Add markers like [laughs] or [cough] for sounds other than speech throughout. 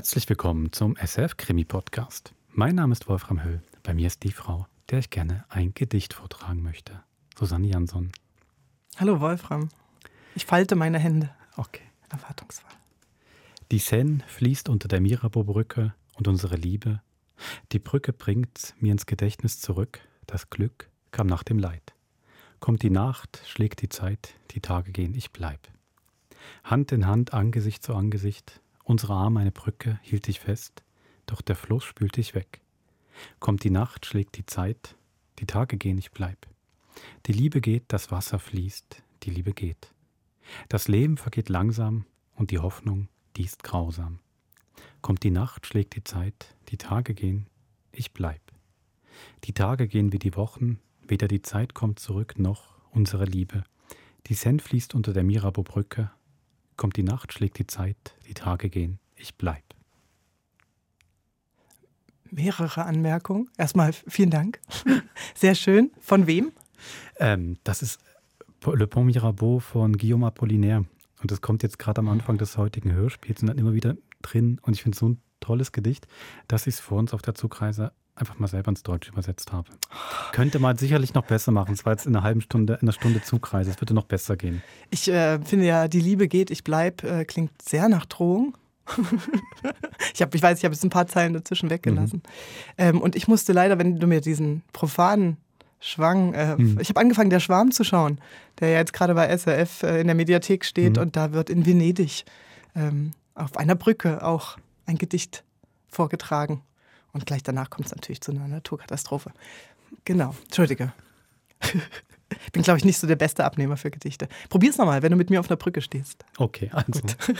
Herzlich willkommen zum SF Krimi Podcast. Mein Name ist Wolfram Höll. Bei mir ist die Frau, der ich gerne ein Gedicht vortragen möchte. Susanne Jansson. Hallo Wolfram. Ich falte meine Hände. Okay. Erwartungsvoll. Die Seine fließt unter der Mirabeau-Brücke und unsere Liebe. Die Brücke bringt mir ins Gedächtnis zurück. Das Glück kam nach dem Leid. Kommt die Nacht, schlägt die Zeit, die Tage gehen, ich bleib. Hand in Hand, Angesicht zu Angesicht, unsere Arme eine Brücke, hielt ich fest, doch der Fluss spült dich weg. Kommt die Nacht, schlägt die Zeit, die Tage gehen, ich bleib. Die Liebe geht, das Wasser fließt, die Liebe geht. Das Leben vergeht langsam und die Hoffnung, die ist grausam. Kommt die Nacht, schlägt die Zeit, die Tage gehen, ich bleib. Die Tage gehen wie die Wochen, weder die Zeit kommt zurück noch unsere Liebe. Die Seine fließt unter der Mirabeau-Brücke, kommt die Nacht, schlägt die Zeit, die Tage gehen, ich bleib. Mehrere Anmerkungen. Erstmal vielen Dank. [laughs] Sehr schön. Von wem? Ähm, das ist Le Pont Mirabeau von Guillaume Apollinaire. Und das kommt jetzt gerade am Anfang des heutigen Hörspiels und dann immer wieder drin. Und ich finde es so ein tolles Gedicht, dass ich es vor uns auf der Zugreise einfach mal selber ins Deutsch übersetzt habe. Könnte man sicherlich noch besser machen. Es war jetzt in einer halben Stunde, in einer Stunde Zugreise. Es würde noch besser gehen. Ich äh, finde ja, die Liebe geht, ich bleib, äh, klingt sehr nach Drohung. [laughs] ich, hab, ich weiß, ich habe jetzt ein paar Zeilen dazwischen weggelassen. Mhm. Ähm, und ich musste leider, wenn du mir diesen profanen Schwang. Äh, hm. Ich habe angefangen, der Schwarm zu schauen, der ja jetzt gerade bei SRF äh, in der Mediathek steht hm. und da wird in Venedig ähm, auf einer Brücke auch ein Gedicht vorgetragen. Und gleich danach kommt es natürlich zu einer Naturkatastrophe. Genau, Entschuldige. Ich [laughs] bin, glaube ich, nicht so der beste Abnehmer für Gedichte. Probier es nochmal, wenn du mit mir auf einer Brücke stehst. Okay, also. Gut. [laughs]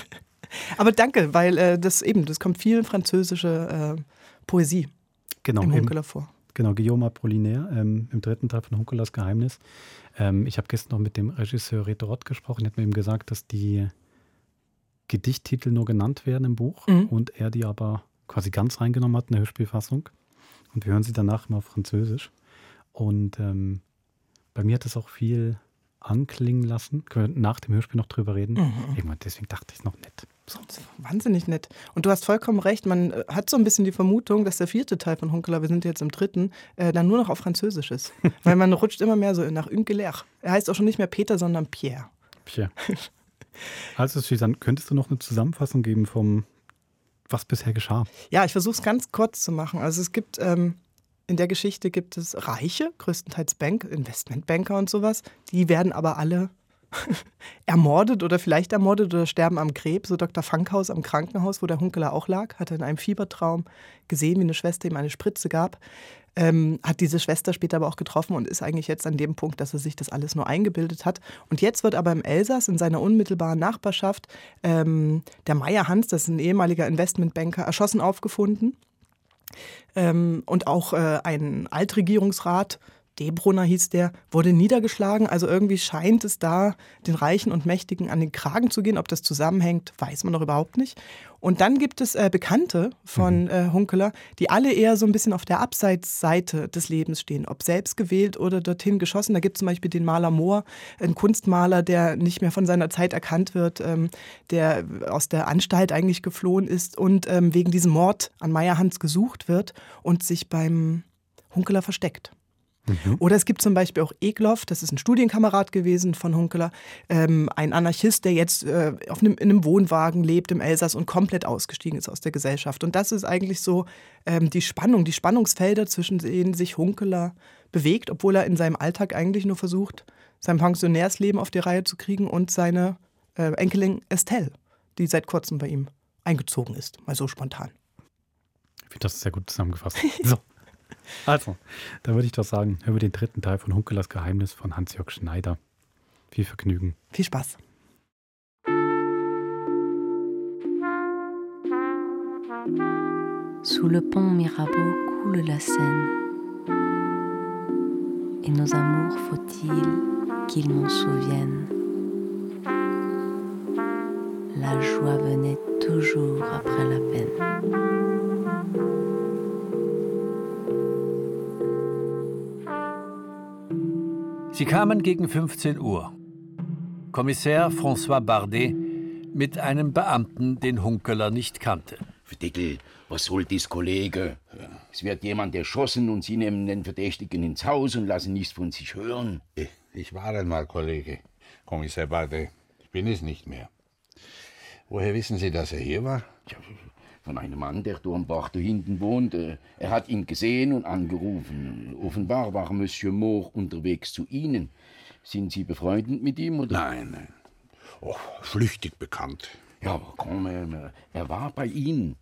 Aber danke, weil äh, das eben, das kommt viel französische äh, Poesie genau, im Hunkeler vor. Genau, Guillaume Apollinaire ähm, im dritten Teil von Hunkelas Geheimnis. Ähm, ich habe gestern noch mit dem Regisseur Reto Rott gesprochen. Er hat mir eben gesagt, dass die Gedichttitel nur genannt werden im Buch mhm. und er die aber quasi ganz reingenommen hat in der Hörspielfassung. Und wir hören sie danach immer auf Französisch. Und ähm, bei mir hat es auch viel anklingen lassen. Können wir nach dem Hörspiel noch drüber reden? Mhm. Irgendwann, deswegen dachte ich noch nett. Wahnsinnig nett. Und du hast vollkommen recht. Man äh, hat so ein bisschen die Vermutung, dass der vierte Teil von Hunkela, wir sind jetzt im dritten, äh, dann nur noch auf Französisch ist. [laughs] Weil man rutscht immer mehr so nach Ungeler. Er heißt auch schon nicht mehr Peter, sondern Pierre. Pierre. Also, Susanne, könntest du noch eine Zusammenfassung geben vom, was bisher geschah? Ja, ich versuche es ganz kurz zu machen. Also, es gibt. Ähm, in der Geschichte gibt es Reiche, größtenteils Bank, Investmentbanker und sowas. Die werden aber alle [laughs] ermordet oder vielleicht ermordet oder sterben am Krebs. So Dr. Funkhaus am Krankenhaus, wo der Hunkeler auch lag, hat er in einem Fiebertraum gesehen, wie eine Schwester ihm eine Spritze gab. Ähm, hat diese Schwester später aber auch getroffen und ist eigentlich jetzt an dem Punkt, dass er sich das alles nur eingebildet hat. Und jetzt wird aber im Elsass, in seiner unmittelbaren Nachbarschaft, ähm, der Meier Hans, das ist ein ehemaliger Investmentbanker, erschossen aufgefunden. Ähm, und auch äh, ein Altregierungsrat Debrunner hieß der, wurde niedergeschlagen. Also irgendwie scheint es da den Reichen und Mächtigen an den Kragen zu gehen. Ob das zusammenhängt, weiß man noch überhaupt nicht. Und dann gibt es äh, Bekannte von mhm. äh, Hunkeler, die alle eher so ein bisschen auf der Abseitsseite des Lebens stehen, ob selbst gewählt oder dorthin geschossen. Da gibt es zum Beispiel den Maler Mohr, ein Kunstmaler, der nicht mehr von seiner Zeit erkannt wird, ähm, der aus der Anstalt eigentlich geflohen ist und ähm, wegen diesem Mord an Meyerhans gesucht wird und sich beim Hunkeler versteckt. Mhm. Oder es gibt zum Beispiel auch Egloff, das ist ein Studienkamerad gewesen von Hunkeler, ähm, ein Anarchist, der jetzt äh, auf einem, in einem Wohnwagen lebt im Elsass und komplett ausgestiegen ist aus der Gesellschaft. Und das ist eigentlich so ähm, die Spannung, die Spannungsfelder, zwischen denen sich Hunkeler bewegt, obwohl er in seinem Alltag eigentlich nur versucht, sein Pensionärsleben auf die Reihe zu kriegen und seine äh, Enkelin Estelle, die seit kurzem bei ihm eingezogen ist, mal so spontan. Ich finde das sehr gut zusammengefasst. So. Also, da würde ich doch sagen, hören wir den dritten Teil von Hunkelers Geheimnis von Hans-Jörg Schneider. Viel Vergnügen. Viel Spaß. Sous le pont Mirabeau coule la Seine. Et nos amours, faut-il qu'ils m'en souviennent La joie venait toujours après la peine. Sie kamen gegen 15 Uhr. Kommissär François Bardet mit einem Beamten, den Hunkeler nicht kannte. Dickel, was soll das, Kollege? Es wird jemand erschossen und Sie nehmen den Verdächtigen ins Haus und lassen nichts von sich hören. Ich, war einmal Kollege, Kommissar Bade. Ich bin es nicht mehr. Woher wissen Sie, dass er hier war? Ja, von einem Mann, der da am Bach da hinten wohnt. Äh, Er hat ihn gesehen und angerufen. Offenbar war Monsieur Moore unterwegs zu Ihnen. Sind Sie befreundet mit ihm? Oder? Nein, nein. Oh, flüchtig bekannt. Ja, aber komm, er, er war bei Ihnen.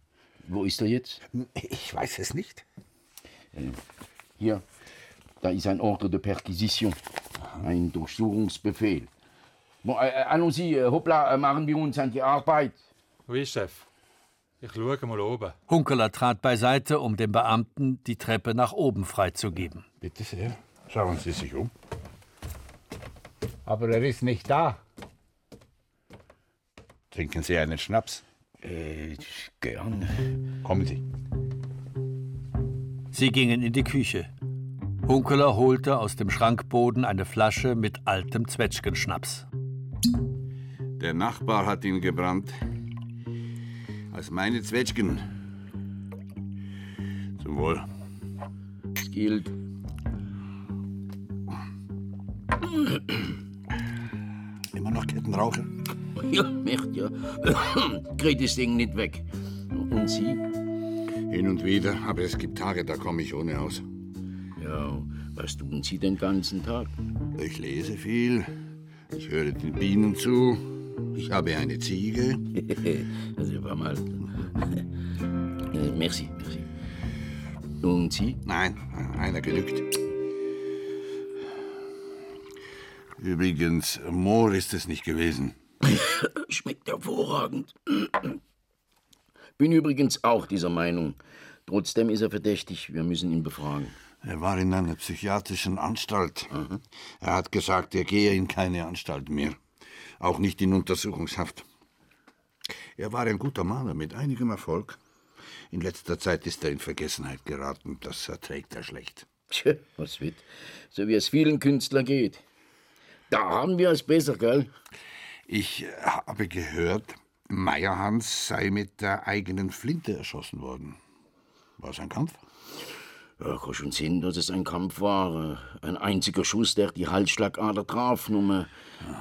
Wo ist er jetzt? Ich weiß es nicht. Hier, da ist ein Ordre de Perquisition. Ein Durchsuchungsbefehl. Bon, äh, äh, allons-y, äh, hoppla, äh, machen wir uns an die Arbeit. Oui, Chef. Ich schaue mal oben. Hunkeler trat beiseite, um dem Beamten die Treppe nach oben freizugeben. Bitte sehr. Schauen Sie sich um. Aber er ist nicht da. Trinken Sie einen Schnaps? Äh, gern. Kommen Sie. Sie gingen in die Küche. Hunkeler holte aus dem Schrankboden eine Flasche mit altem Zwetschgenschnaps. Der Nachbar hat ihn gebrannt. Als meine Zwetschgen. Zum Wohl. Gilt. Immer noch Kettenraucher? Ja, merkt ja. Kriegt das Ding nicht weg. Und Sie? Hin und wieder, aber es gibt Tage, da komme ich ohne aus. Ja, was tun Sie den ganzen Tag? Ich lese viel, ich höre den Bienen zu, ich habe eine Ziege. [laughs] also, war mal. [laughs] Äh, merci, merci. Und Sie? Nein, einer genügt. Übrigens, Moor ist es nicht gewesen. [laughs] Schmeckt hervorragend. [clears throat] Bin übrigens auch dieser Meinung. Trotzdem ist er verdächtig. Wir müssen ihn befragen. Er war in einer psychiatrischen Anstalt. Er hat gesagt, er gehe in keine Anstalt mehr. Auch nicht in Untersuchungshaft. Er war ein guter Maler mit einigem Erfolg. In letzter Zeit ist er in Vergessenheit geraten. Das erträgt er schlecht. Tja, was wird? So wie es vielen Künstlern geht. Da haben wir es besser, gell? Ich habe gehört, Meyerhans sei mit der eigenen Flinte erschossen worden. War es ein Kampf? Ja, kann schon Sinn, dass es ein Kampf war. Ein einziger Schuss, der die Halsschlagader traf. Nur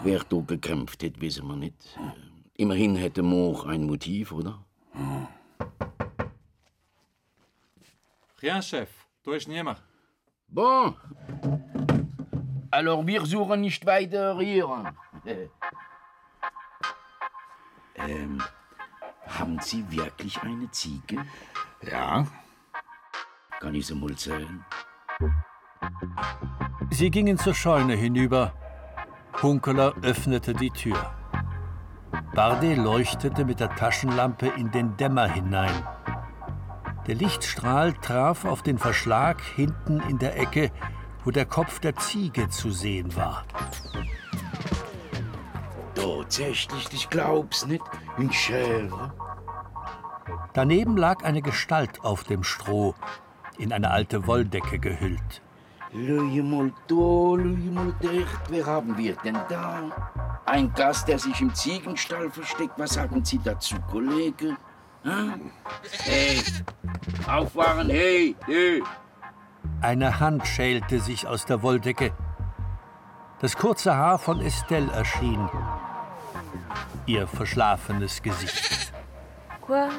wer da gekämpft hätte, wissen wir nicht. Immerhin hätte Moor ein Motiv, oder? Rien, Chef. Da ist niemand. Bon. Alors, wir suchen nicht weiter hier. ähm, haben Sie wirklich eine Ziege? Ja. Kann ich sie mal sehen? Sie gingen zur Scheune hinüber. Hunkeler öffnete die Tür. Bardet leuchtete mit der Taschenlampe in den Dämmer hinein. Der Lichtstrahl traf auf den Verschlag hinten in der Ecke, wo der Kopf der Ziege zu sehen war. Tatsächlich, ich glaub's nicht. In Schere. Daneben lag eine Gestalt auf dem Stroh, in eine alte Wolldecke gehüllt. Löje mal da, löje mal dicht. Wer haben wir denn da? Ein Gast, der sich im Ziegenstall versteckt. Was sagen Sie dazu, Kollege? Hä? Hey, aufwachen, hey, hey. Eine Hand schälte sich aus der Wolldecke. Das kurze Haar von Estelle erschien. Ihr verschlafenes Gesicht. Quoi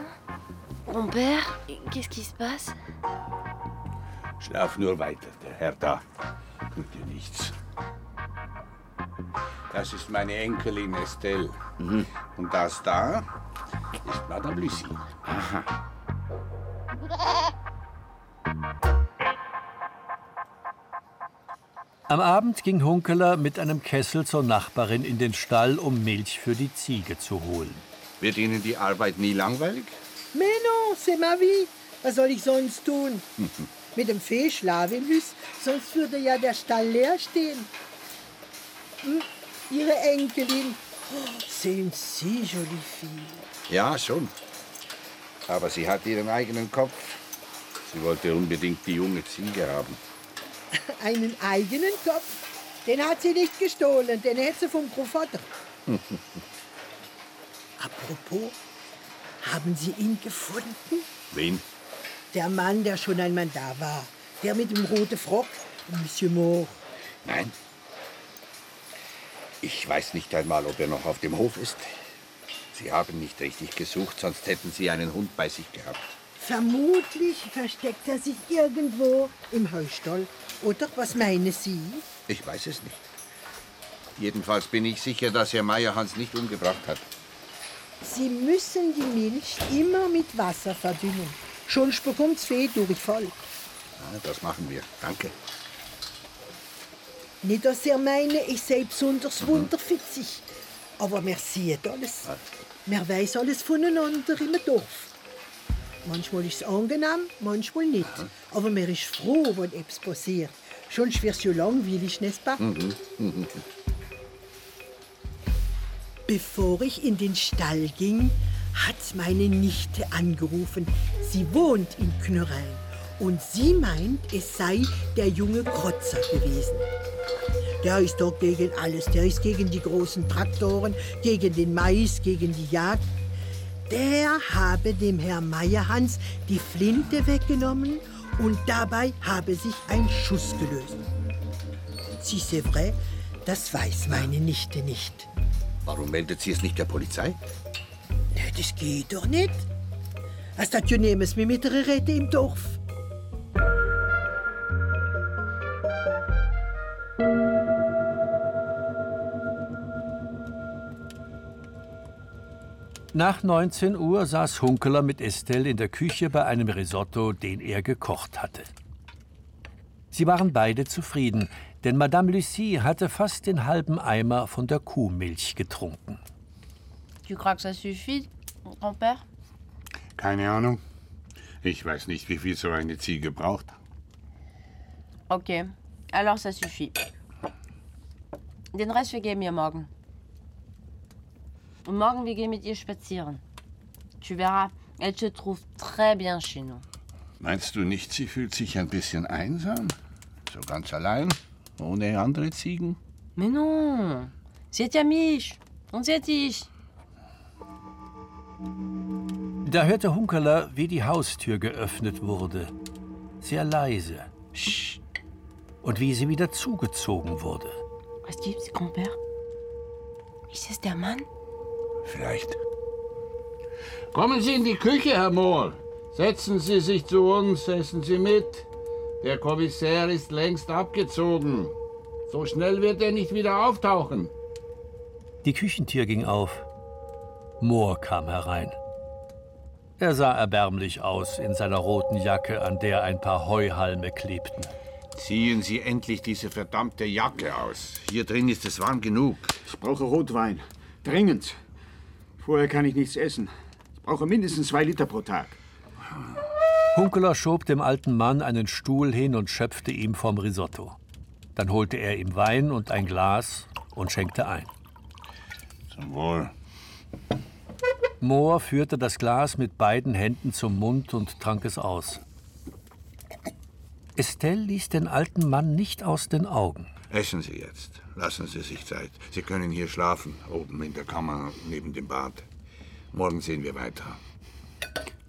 Mon père Qu'est-ce qui se passe Schlaf nur weiter, der Herr da. Tut dir nichts. Das ist meine Enkelin Estelle. Und das da ist Madame Lucie. Am Abend ging Hunkeler mit einem Kessel zur Nachbarin in den Stall, um Milch für die Ziege zu holen. Wird Ihnen die Arbeit nie langweilig? Mais non, c'est ma vie. Was soll ich sonst tun? [laughs] Mit dem Fehlschlaf im Hüs, sonst würde ja der Stall leer stehen. Hm? Ihre Enkelin. Oh, sind Sie, jolie fille. Ja, schon. Aber sie hat ihren eigenen Kopf. Sie wollte unbedingt die junge Ziege haben. [laughs] Einen eigenen Kopf. Den hat sie nicht gestohlen, den hätte sie vom Großvater. [laughs] Apropos, Haben Sie ihn gefunden? Wen? Der Mann, der schon einmal da war. Der mit dem roten Frock, Monsieur Moore. Nein. Ich weiß nicht einmal, ob er noch auf dem Hof ist. Sie haben nicht richtig gesucht, sonst hätten Sie einen Hund bei sich gehabt. Vermutlich versteckt er sich irgendwo im Heustall. Oder was meinen Sie? Ich weiß es nicht. Jedenfalls bin ich sicher, dass Herr Meyerhans nicht umgebracht hat. Sie müssen die Milch immer mit Wasser verdünnen. Schon bekommt's Fee Durchfall. Ja, das machen wir. Danke. Nicht, dass ihr meine, ich sei besonders wunderfitzig. Aber mir sieht alles. Mir weiß alles voneinander im Dorf. Manchmal ist es angenehm, manchmal nicht. Aber mir ist froh, wenn etwas passiert. Sonst wird es ja langweilig, nicht wahr? Bevor ich in den Stall ging, hat meine Nichte angerufen. Sie wohnt in Knörrein und sie meint, es sei der junge Krotzer gewesen. Der ist doch gegen alles. Der ist gegen die großen Traktoren, gegen den Mais, gegen die Jagd. Der habe dem Herrn Meyerhans die Flinte weggenommen und dabei habe sich ein Schuss gelöst. Si c'est vrai, das weiß meine Nichte nicht. Warum meldet sie es nicht der Polizei? Ja, das geht doch nicht. Als das ja nehmen wir mit Rette im Dorf. Nach 19 Uhr saß Hunkeler mit Estelle in der Küche bei einem Risotto, den er gekocht hatte. Sie waren beide zufrieden, denn Madame Lucie hatte fast den halben Eimer von der Kuhmilch getrunken. Tu crois que ça suffit, Grand-Père Keine Ahnung. Ich weiß nicht, wie viel so eine Ziege braucht. Okay, alors ça suffit. Den Rest wir morgen. Und morgen wir gehen mit ihr spazieren. Tu verras, elle se trouve très bien chez nous. Meinst du nicht, sie fühlt sich ein bisschen einsam? So ganz allein? Ohne andere Ziegen? Mais non, sie hat ja mich und sie hat dich. Da hörte Hunkeler, wie die Haustür geöffnet wurde. Sehr leise. Sch. Und wie sie wieder zugezogen wurde. Was gibt's, Grand-Père? Ist es der Mann? Vielleicht. Kommen Sie in die Küche, Herr Mohr. Setzen Sie sich zu uns, essen Sie mit. Der Kommissär ist längst abgezogen. So schnell wird er nicht wieder auftauchen. Die Küchentür ging auf. Mohr kam herein. Er sah erbärmlich aus in seiner roten Jacke, an der ein paar Heuhalme klebten. Ziehen Sie endlich diese verdammte Jacke aus. Hier drin ist es warm genug. Ich brauche Rotwein. Dringend. Vorher kann ich nichts essen. Ich brauche mindestens zwei Liter pro Tag. Hunkeler schob dem alten Mann einen Stuhl hin und schöpfte ihm vom Risotto. Dann holte er ihm Wein und ein Glas und schenkte ein. Zum Wohl. Mohr führte das Glas mit beiden Händen zum Mund und trank es aus. Estelle ließ den alten Mann nicht aus den Augen. Essen Sie jetzt. Lassen Sie sich Zeit. Sie können hier schlafen, oben in der Kammer neben dem Bad. Morgen sehen wir weiter.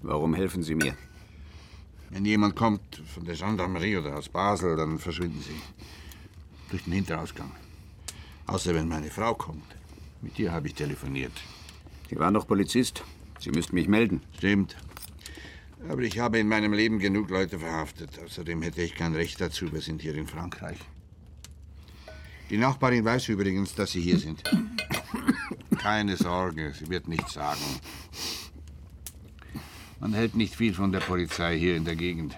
Warum helfen Sie mir? Wenn jemand kommt von der Gendarmerie oder aus Basel, dann verschwinden Sie. Durch den Hinterausgang. Außer wenn meine Frau kommt. Mit ihr habe ich telefoniert. Sie waren doch Polizist. Sie müssten mich melden. Stimmt. Aber ich habe in meinem Leben genug Leute verhaftet. Außerdem hätte ich kein Recht dazu. Wir sind hier in Frankreich. Die Nachbarin weiß übrigens, dass Sie hier sind. Keine Sorge, sie wird nichts sagen. Man hält nicht viel von der Polizei hier in der Gegend.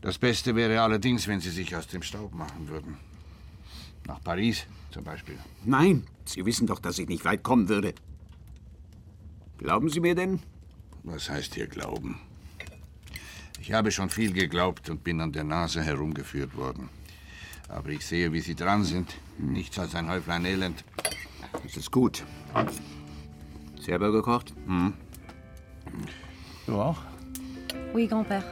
Das Beste wäre allerdings, wenn Sie sich aus dem Staub machen würden. Nach Paris zum Beispiel. Nein, Sie wissen doch, dass ich nicht weit kommen würde. Glauben Sie mir denn? Was heißt hier glauben? Ich habe schon viel geglaubt und bin an der Nase herumgeführt worden. Aber ich sehe, wie Sie dran sind. Nichts als ein Häuflein Elend. Das ist gut. Selber gekocht? Hm. Du auch? Oui, Grand-Père.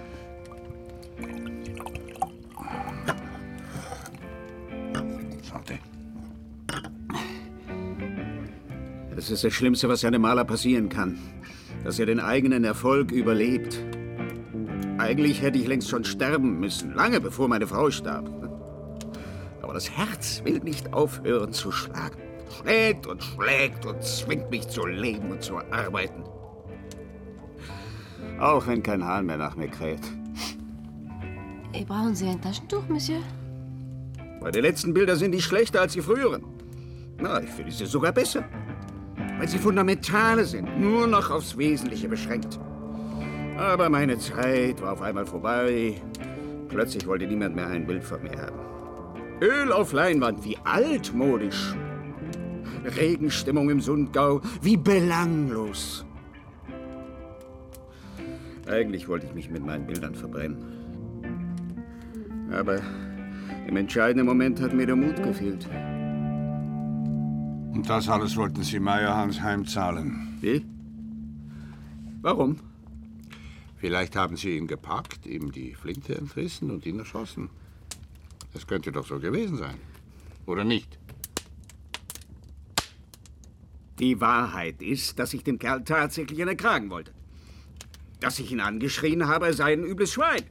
Santé. Das ist das Schlimmste, was einem Maler passieren kann. Dass er den eigenen Erfolg überlebt. Eigentlich hätte ich längst schon sterben müssen, lange bevor meine Frau starb. Aber das Herz will nicht aufhören zu schlagen. Schlägt und schlägt und zwingt mich zu leben und zu arbeiten. Auch wenn kein Hahn mehr nach mir kräht. Brauchen Sie ein Taschentuch, Monsieur? Meine letzten Bilder sind nicht schlechter als die früheren. Na, ich finde sie sogar besser. Weil sie fundamentale sind, nur noch aufs Wesentliche beschränkt. Aber meine Zeit war auf einmal vorbei. Plötzlich wollte niemand mehr ein Bild von mir haben. Öl auf Leinwand, wie altmodisch. Regenstimmung im Sundgau, wie belanglos. Eigentlich wollte ich mich mit meinen Bildern verbrennen. Aber im entscheidenden Moment hat mir der Mut gefehlt. Und das alles wollten Sie Meyerhans heimzahlen. Wie? Warum? Vielleicht haben Sie ihn gepackt, ihm die Flinte entrissen und ihn erschossen. Das könnte doch so gewesen sein. Oder nicht? Die Wahrheit ist, dass ich den Kerl tatsächlich erkragen wollte. Dass ich ihn angeschrien habe, er sei ein übles Schwein.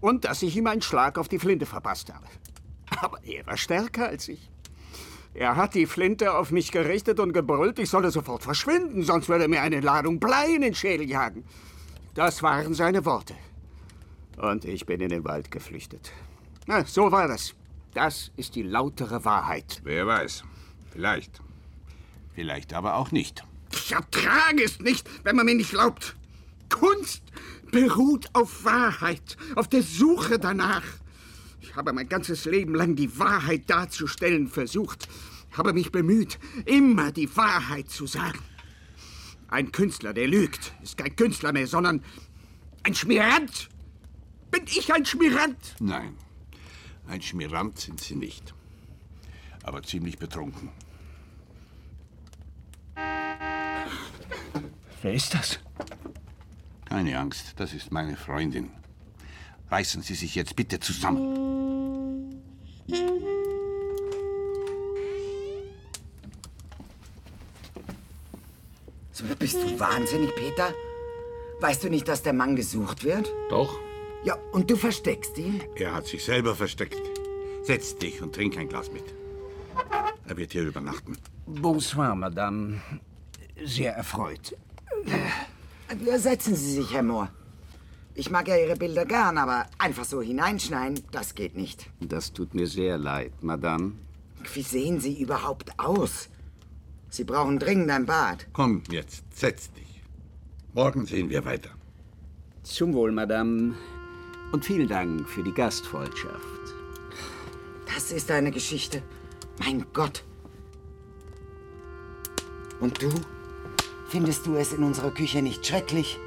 Und dass ich ihm einen Schlag auf die Flinte verpasst habe. Aber er war stärker als ich. Er hat die Flinte auf mich gerichtet und gebrüllt, ich solle sofort verschwinden, sonst würde er mir eine Ladung Blei in den Schädel jagen. Das waren seine Worte. Und ich bin in den Wald geflüchtet. Na, so war das. Das ist die lautere Wahrheit. Wer weiß. Vielleicht. Vielleicht aber auch nicht. Ich ertrage es nicht, wenn man mir nicht glaubt. Kunst beruht auf Wahrheit, auf der Suche danach. Ich habe mein ganzes Leben lang die Wahrheit darzustellen versucht, habe mich bemüht, immer die Wahrheit zu sagen. Ein Künstler, der lügt, ist kein Künstler mehr, sondern ein Schmirant. Bin ich ein Schmirant? Nein, ein Schmirant sind Sie nicht. Aber ziemlich betrunken. Wer ist das? Keine Angst, das ist meine Freundin. Reißen Sie sich jetzt bitte zusammen. So, bist du wahnsinnig, Peter? Weißt du nicht, dass der Mann gesucht wird? Doch, Ja, und du versteckst ihn? er hat sich selber versteckt. Setz dich und trink ein Glas mit. Er wird hier übernachten. Bonsoir, Madame. Sehr erfreut. Setzen Sie sich, Herr Mohr. Ich mag ja Ihre Bilder gern, aber einfach so hineinschneiden, das geht nicht. Das tut mir sehr leid, Madame. Wie sehen Sie überhaupt aus? Sie brauchen dringend ein Bad. Komm jetzt, setz dich. Morgen sehen wir weiter. Zum Wohl, Madame. Und vielen Dank für die Gastfreundschaft. Das ist eine Geschichte. Mein Gott. Und du? Findest du es in unserer Küche nicht schrecklich?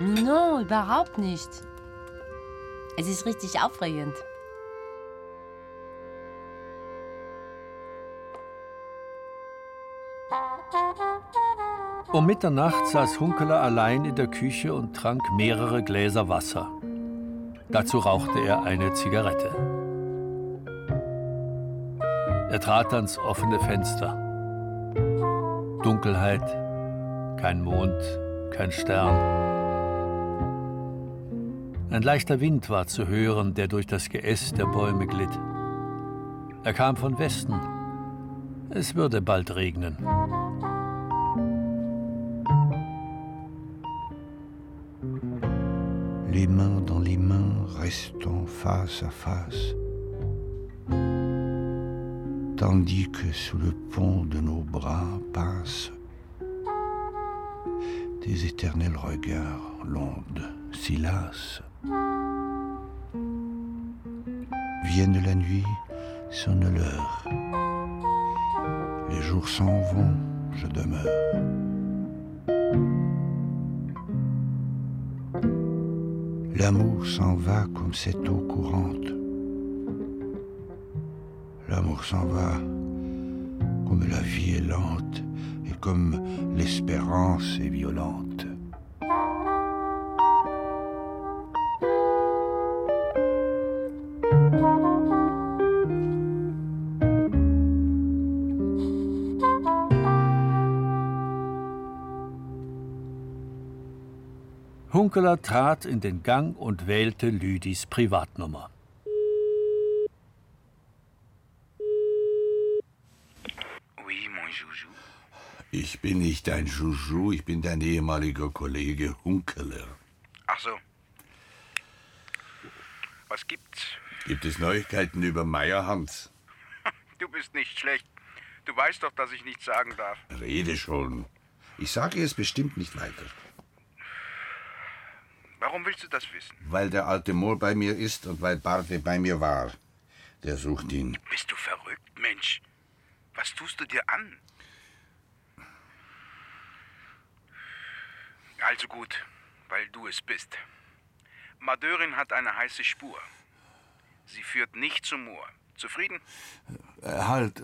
No, überhaupt nicht. Es ist richtig aufregend. Um Mitternacht saß Hunkeler allein in der Küche und trank mehrere Gläser Wasser. Dazu rauchte er eine Zigarette. Er trat ans offene Fenster. Dunkelheit, kein Mond, kein Stern. Ein leichter Wind war zu hören, der durch das Geäst der Bäume glitt. Er kam von Westen. Es würde bald regnen. Les mains dans les mains, restons face à face. Tandis que sous le pont de nos bras passent des éternels regards, l'onde s'y lasse. Vienne la nuit, sonne l'heure. Les jours s'en vont, je demeure. L'amour s'en va comme cette eau courante. L'amour s'en va comme la vie est lente et comme l'espérance est violente. Hunkeler trat in den Gang und wählte Lüdis Privatnummer. Ich bin nicht dein Juju, ich bin dein ehemaliger Kollege Hunkeler. Ach so. Was gibt's? Gibt es Neuigkeiten über Meierhans? [laughs] Du bist nicht schlecht. Du weißt doch, dass ich nichts sagen darf. Rede schon. Ich sage es bestimmt nicht weiter. Warum willst du das wissen? Weil der alte Mohr bei mir ist und weil Barde bei mir war. Der sucht ihn. Bist du verrückt, Mensch? Was tust du dir an? Also gut, weil du es bist. Madeurin hat eine heiße Spur. Sie führt nicht zum Moor. Zufrieden? Äh, halt,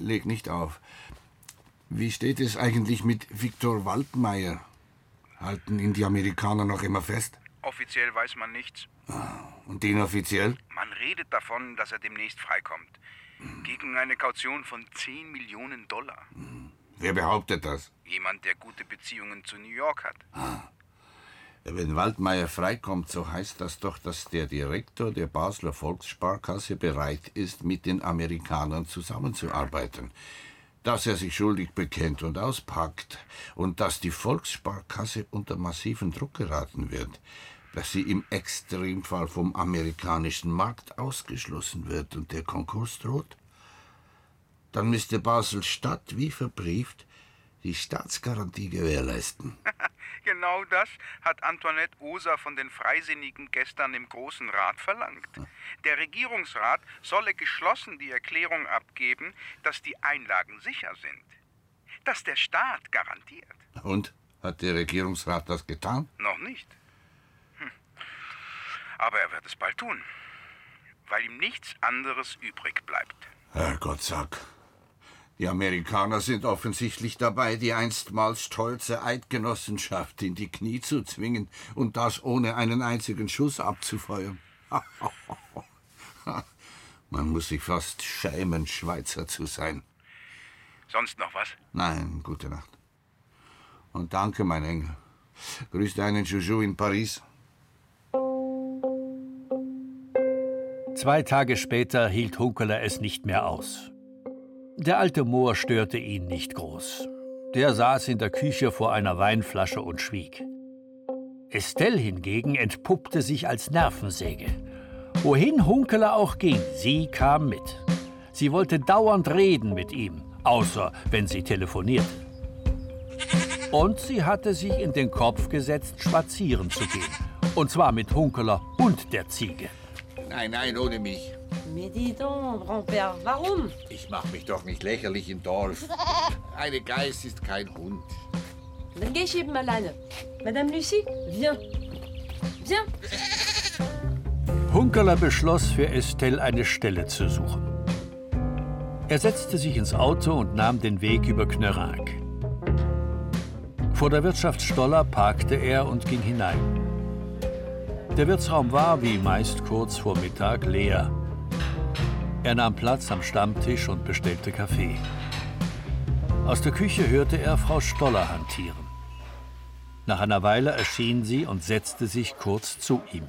leg nicht auf. Wie steht es eigentlich mit Viktor Waldmeier? Halten ihn die Amerikaner noch immer fest? Offiziell weiß man nichts. Und inoffiziell? Man redet davon, dass er demnächst freikommt. Gegen eine Kaution von 10 Millionen Dollar. Wer behauptet das? Jemand, der gute Beziehungen zu New York hat. Wenn Waldmeier freikommt, so heißt das doch, dass der Direktor der Basler Volkssparkasse bereit ist, mit den Amerikanern zusammenzuarbeiten. Dass er sich schuldig bekennt und auspackt und dass die Volkssparkasse unter massiven Druck geraten wird, dass sie im Extremfall vom amerikanischen Markt ausgeschlossen wird und der Konkurs droht? Dann müsste Basel-Stadt, wie verbrieft, die Staatsgarantie gewährleisten. [laughs] Genau das hat Antoinette Oser von den Freisinnigen gestern im Großen Rat verlangt. Der Regierungsrat solle geschlossen die Erklärung abgeben, dass die Einlagen sicher sind. Dass der Staat garantiert. Und? Hat der Regierungsrat das getan? Noch nicht. Hm. Aber er wird es bald tun, weil ihm nichts anderes übrig bleibt. Herrgott sag. Die Amerikaner sind offensichtlich dabei, die einstmals stolze Eidgenossenschaft in die Knie zu zwingen und das ohne einen einzigen Schuss abzufeuern. [laughs] Man muss sich fast schämen, Schweizer zu sein. Sonst noch was? Nein, gute Nacht. Und danke, mein Engel. Grüß deinen Juju in Paris. Zwei Tage später hielt Hunkeler es nicht mehr aus. Der alte Moor störte ihn nicht groß. Der saß in der Küche vor einer Weinflasche und schwieg. Estelle hingegen entpuppte sich als Nervensäge. Wohin Hunkeler auch ging, sie kam mit. Sie wollte dauernd reden mit ihm, außer wenn sie telefonierte. Und sie hatte sich in den Kopf gesetzt, spazieren zu gehen. Und zwar mit Hunkeler und der Ziege. Nein, nein, ohne mich. Mais dis donc, Grand-Père, warum? Ich mach mich doch nicht lächerlich im Dorf. [laughs] Eine Geist ist kein Hund. Dann geh ich eben alleine. Madame Lucie, viens. Viens. Hunkeler beschloss, für Estelle eine Stelle zu suchen. Er setzte sich ins Auto und nahm den Weg über Knörank. Vor der Wirtschaft Stoller parkte er und ging hinein. Der Wirtsraum war, wie meist kurz vor Mittag, leer. Er nahm Platz am Stammtisch und bestellte Kaffee. Aus der Küche hörte er Frau Stoller hantieren. Nach einer Weile erschien sie und setzte sich kurz zu ihm.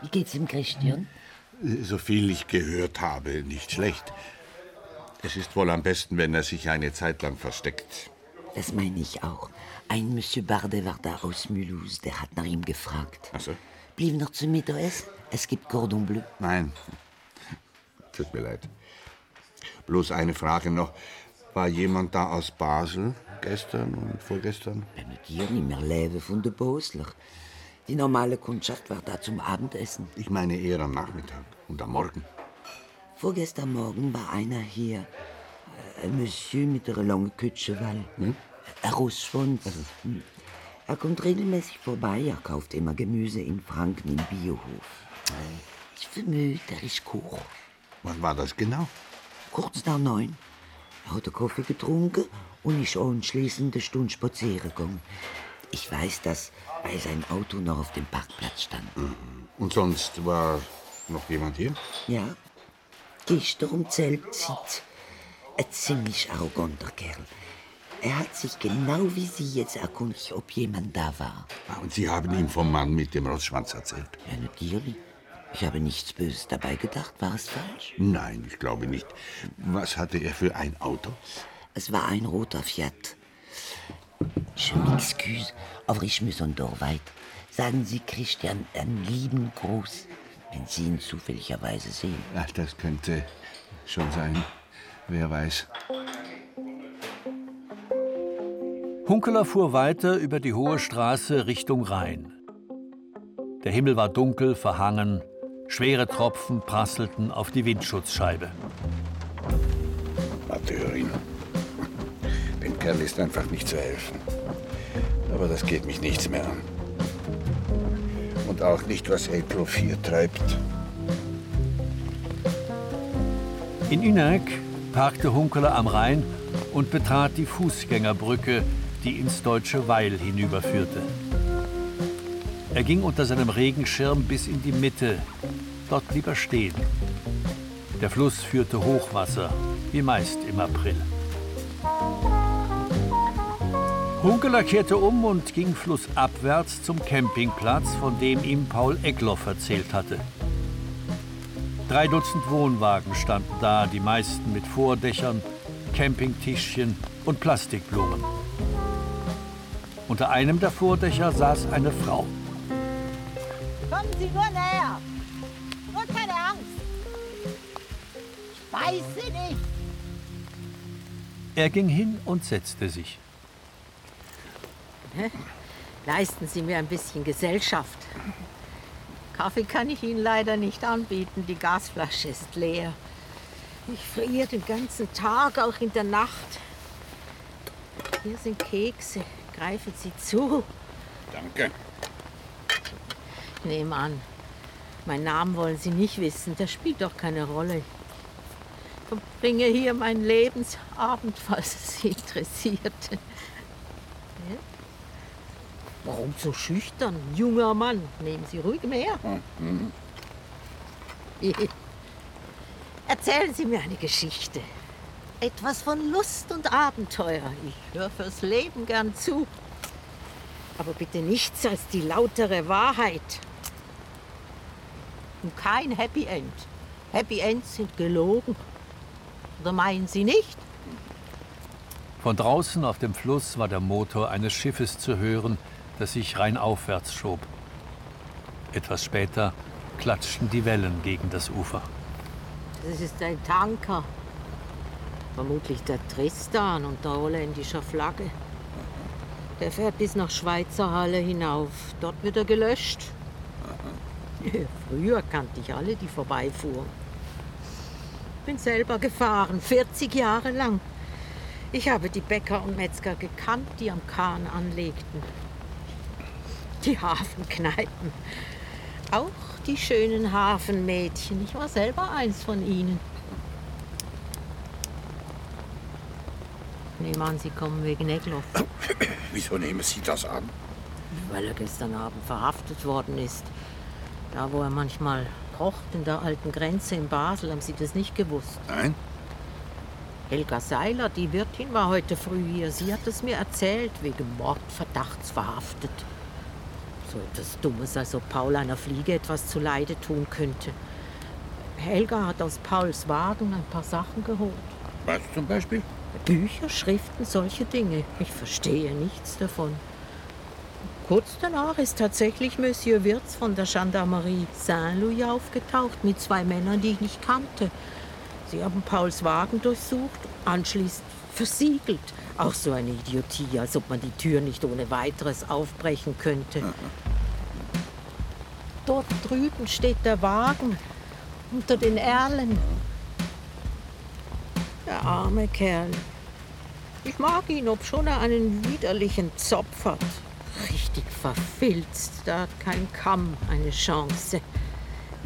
Wie geht's dem Christian? So viel ich gehört habe, nicht schlecht. Es ist wohl am besten, wenn er sich eine Zeit lang versteckt. Das meine ich auch. Ein Monsieur Bardet war da aus Mulhouse, der hat nach ihm gefragt. Ach so? Blieb noch zum Mittagessen? Es gibt Cordon Bleu. Nein. Tut mir leid. Bloß eine Frage noch. War jemand da aus Basel gestern und vorgestern? Hier nicht mehr leben von der Bosler. Die normale Kundschaft war da zum Abendessen. Ich meine eher am Nachmittag und am Morgen. Vorgestern Morgen war einer hier. äh, Ein Monsieur mit einer langen Kutsche, weil. Hm? Ein Rossschwanz. Hm. Er kommt regelmäßig vorbei. Er kauft immer Gemüse in Franken im Biohof. Ich vermute, er ist Koch. Wann war das genau? Kurz nach neun. Er hat Kaffee getrunken und ist anschließend eine Stunde spazieren gegangen. Ich weiß das, weil sein Auto noch auf dem Parkplatz stand. Und sonst war noch jemand hier? Ja, gestern um Zeltzeit. Ein ziemlich arroganter Kerl. Er hat sich genau wie Sie jetzt erkundigt, ob jemand da war. Ah, Und Sie haben ihm vom Mann mit dem Rossschwanz erzählt? Ja, natürlich. Ich habe nichts Böses dabei gedacht. War es falsch? Nein, ich glaube nicht. Was hatte er für ein Auto? Es war ein roter Fiat. Je m'excuse, aber ich muss und doch weit. Sagen Sie Christian einen lieben Gruß, wenn Sie ihn zufälligerweise sehen. Ach, das könnte schon sein. Wer weiß. Hunkeler fuhr weiter über die hohe Straße Richtung Rhein. Der Himmel war dunkel, verhangen, schwere Tropfen prasselten auf die Windschutzscheibe. Amateurin. Dem Kerl ist einfach nicht zu helfen. Aber das geht mich nichts mehr an. Und auch nicht, was April 4 treibt. In Ünerk parkte Hunkeler am Rhein und betrat die Fußgängerbrücke, die ins deutsche Weil hinüberführte. Er ging unter seinem Regenschirm bis in die Mitte. Dort blieb er stehen. Der Fluss führte Hochwasser, wie meist im April. Hunkeler kehrte um und ging flussabwärts zum Campingplatz, von dem ihm Paul Eckloff erzählt hatte. Drei Dutzend Wohnwagen standen da, die meisten mit Vordächern, Campingtischchen und Plastikblumen. Unter einem der Vordächer saß eine Frau. Kommen Sie nur näher. Nur keine Angst. Ich weiß Sie nicht. Er ging hin und setzte sich. Leisten Sie mir ein bisschen Gesellschaft. Kaffee kann ich Ihnen leider nicht anbieten, die Gasflasche ist leer. Ich friere den ganzen Tag, auch in der Nacht. Hier sind Kekse, greifen Sie zu. Danke. Ich nehme an, meinen Namen wollen Sie nicht wissen, das spielt doch keine Rolle. Ich verbringe hier meinen Lebensabend, falls es Sie interessiert. Hä? Warum so schüchtern? Junger Mann, nehmen Sie ruhig mehr. Erzählen Sie mir eine Geschichte. Etwas von Lust und Abenteuer. Ich höre fürs Leben gern zu. Aber bitte nichts als die lautere Wahrheit. Und kein Happy End. Happy Ends sind gelogen. Oder meinen Sie nicht? Von draußen auf dem Fluss war der Motor eines Schiffes zu hören, das sich rheinaufwärts schob. Etwas später klatschten die Wellen gegen das Ufer. Das ist ein Tanker. Vermutlich der Tristan unter holländischer Flagge. Der fährt bis nach Schweizer Halle hinauf. Dort wird er gelöscht. [laughs] Früher kannte ich alle, die vorbeifuhren. Bin selber gefahren, 40 Jahre lang. Ich habe die Bäcker und Metzger gekannt, die am Kahn anlegten. Die Hafenkneipen. Auch die schönen Hafenmädchen. Ich war selber eins von ihnen. Nehme an, Sie kommen wegen Egloff, [coughs] Wieso nehmen Sie das an? weil er gestern Abend verhaftet worden ist. Da, wo er manchmal kocht, in der alten Grenze in Basel, haben Sie das nicht gewusst. Nein? Helga Seiler, die Wirtin, war heute früh hier. Sie hat es mir erzählt, wegen Mordverdachts verhaftet. So etwas Dummes, als ob Paul einer Fliege etwas zuleide tun könnte. Helga hat aus Pauls Wagen ein paar Sachen geholt. Was zum Beispiel? Bücher, Schriften, solche Dinge. Ich verstehe nichts davon. Kurz danach ist tatsächlich Monsieur Wirz von der Gendarmerie Saint-Louis aufgetaucht mit zwei Männern, die ich nicht kannte. Sie haben Pauls Wagen durchsucht, anschließend versiegelt. Auch so eine Idiotie, als ob man die Tür nicht ohne weiteres aufbrechen könnte. Dort drüben steht der Wagen, unter den Erlen. Der arme Kerl. Ich mag ihn, obschon er einen widerlichen Zopf hat. Richtig verfilzt. Da hat kein Kamm eine Chance.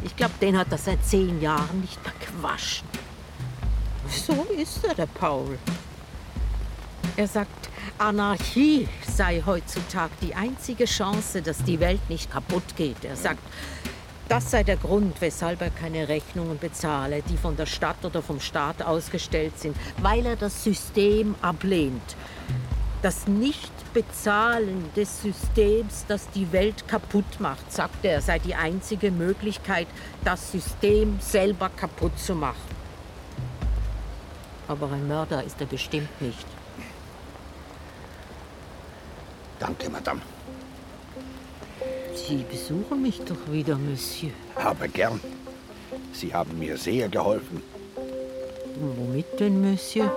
Ich glaube, den hat er seit zehn Jahren nicht mehr gewaschen. So ist er, der Paul. Er sagt, Anarchie sei heutzutage die einzige Chance, dass die Welt nicht kaputt geht. Er sagt, Das sei der Grund, weshalb er keine Rechnungen bezahle, die von der Stadt oder vom Staat ausgestellt sind, weil er das System ablehnt. Das Nichtbezahlen des Systems, das die Welt kaputt macht, sagte er, sei die einzige Möglichkeit, das System selber kaputt zu machen. Aber ein Mörder ist er bestimmt nicht. Danke, Madame. Sie besuchen mich doch wieder, Monsieur. Aber gern. Sie haben mir sehr geholfen. Womit denn, Monsieur?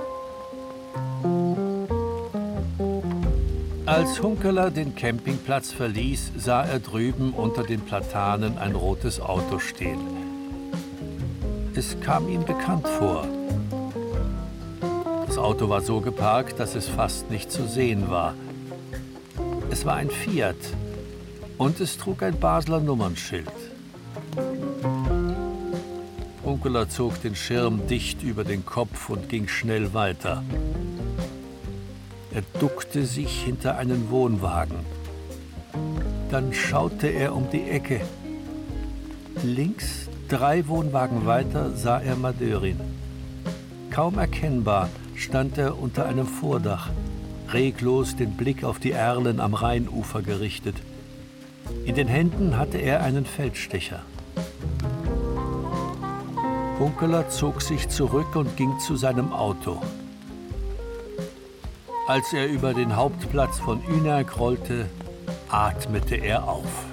Als Hunkeler den Campingplatz verließ, sah er drüben unter den Platanen ein rotes Auto stehen. Es kam ihm bekannt vor. Das Auto war so geparkt, dass es fast nicht zu sehen war. Es war ein Fiat und es trug ein Basler Nummernschild. Hunkeler zog den Schirm dicht über den Kopf und ging schnell weiter. Er duckte sich hinter einen Wohnwagen. Dann schaute er um die Ecke. Links, drei Wohnwagen weiter, sah er Madörin. Kaum erkennbar stand er unter einem Vordach, reglos den Blick auf die Erlen am Rheinufer gerichtet. In den Händen hatte er einen Feldstecher. Hunkeler zog sich zurück und ging zu seinem Auto. Als er über den Hauptplatz von Ünerk rollte, atmete er auf.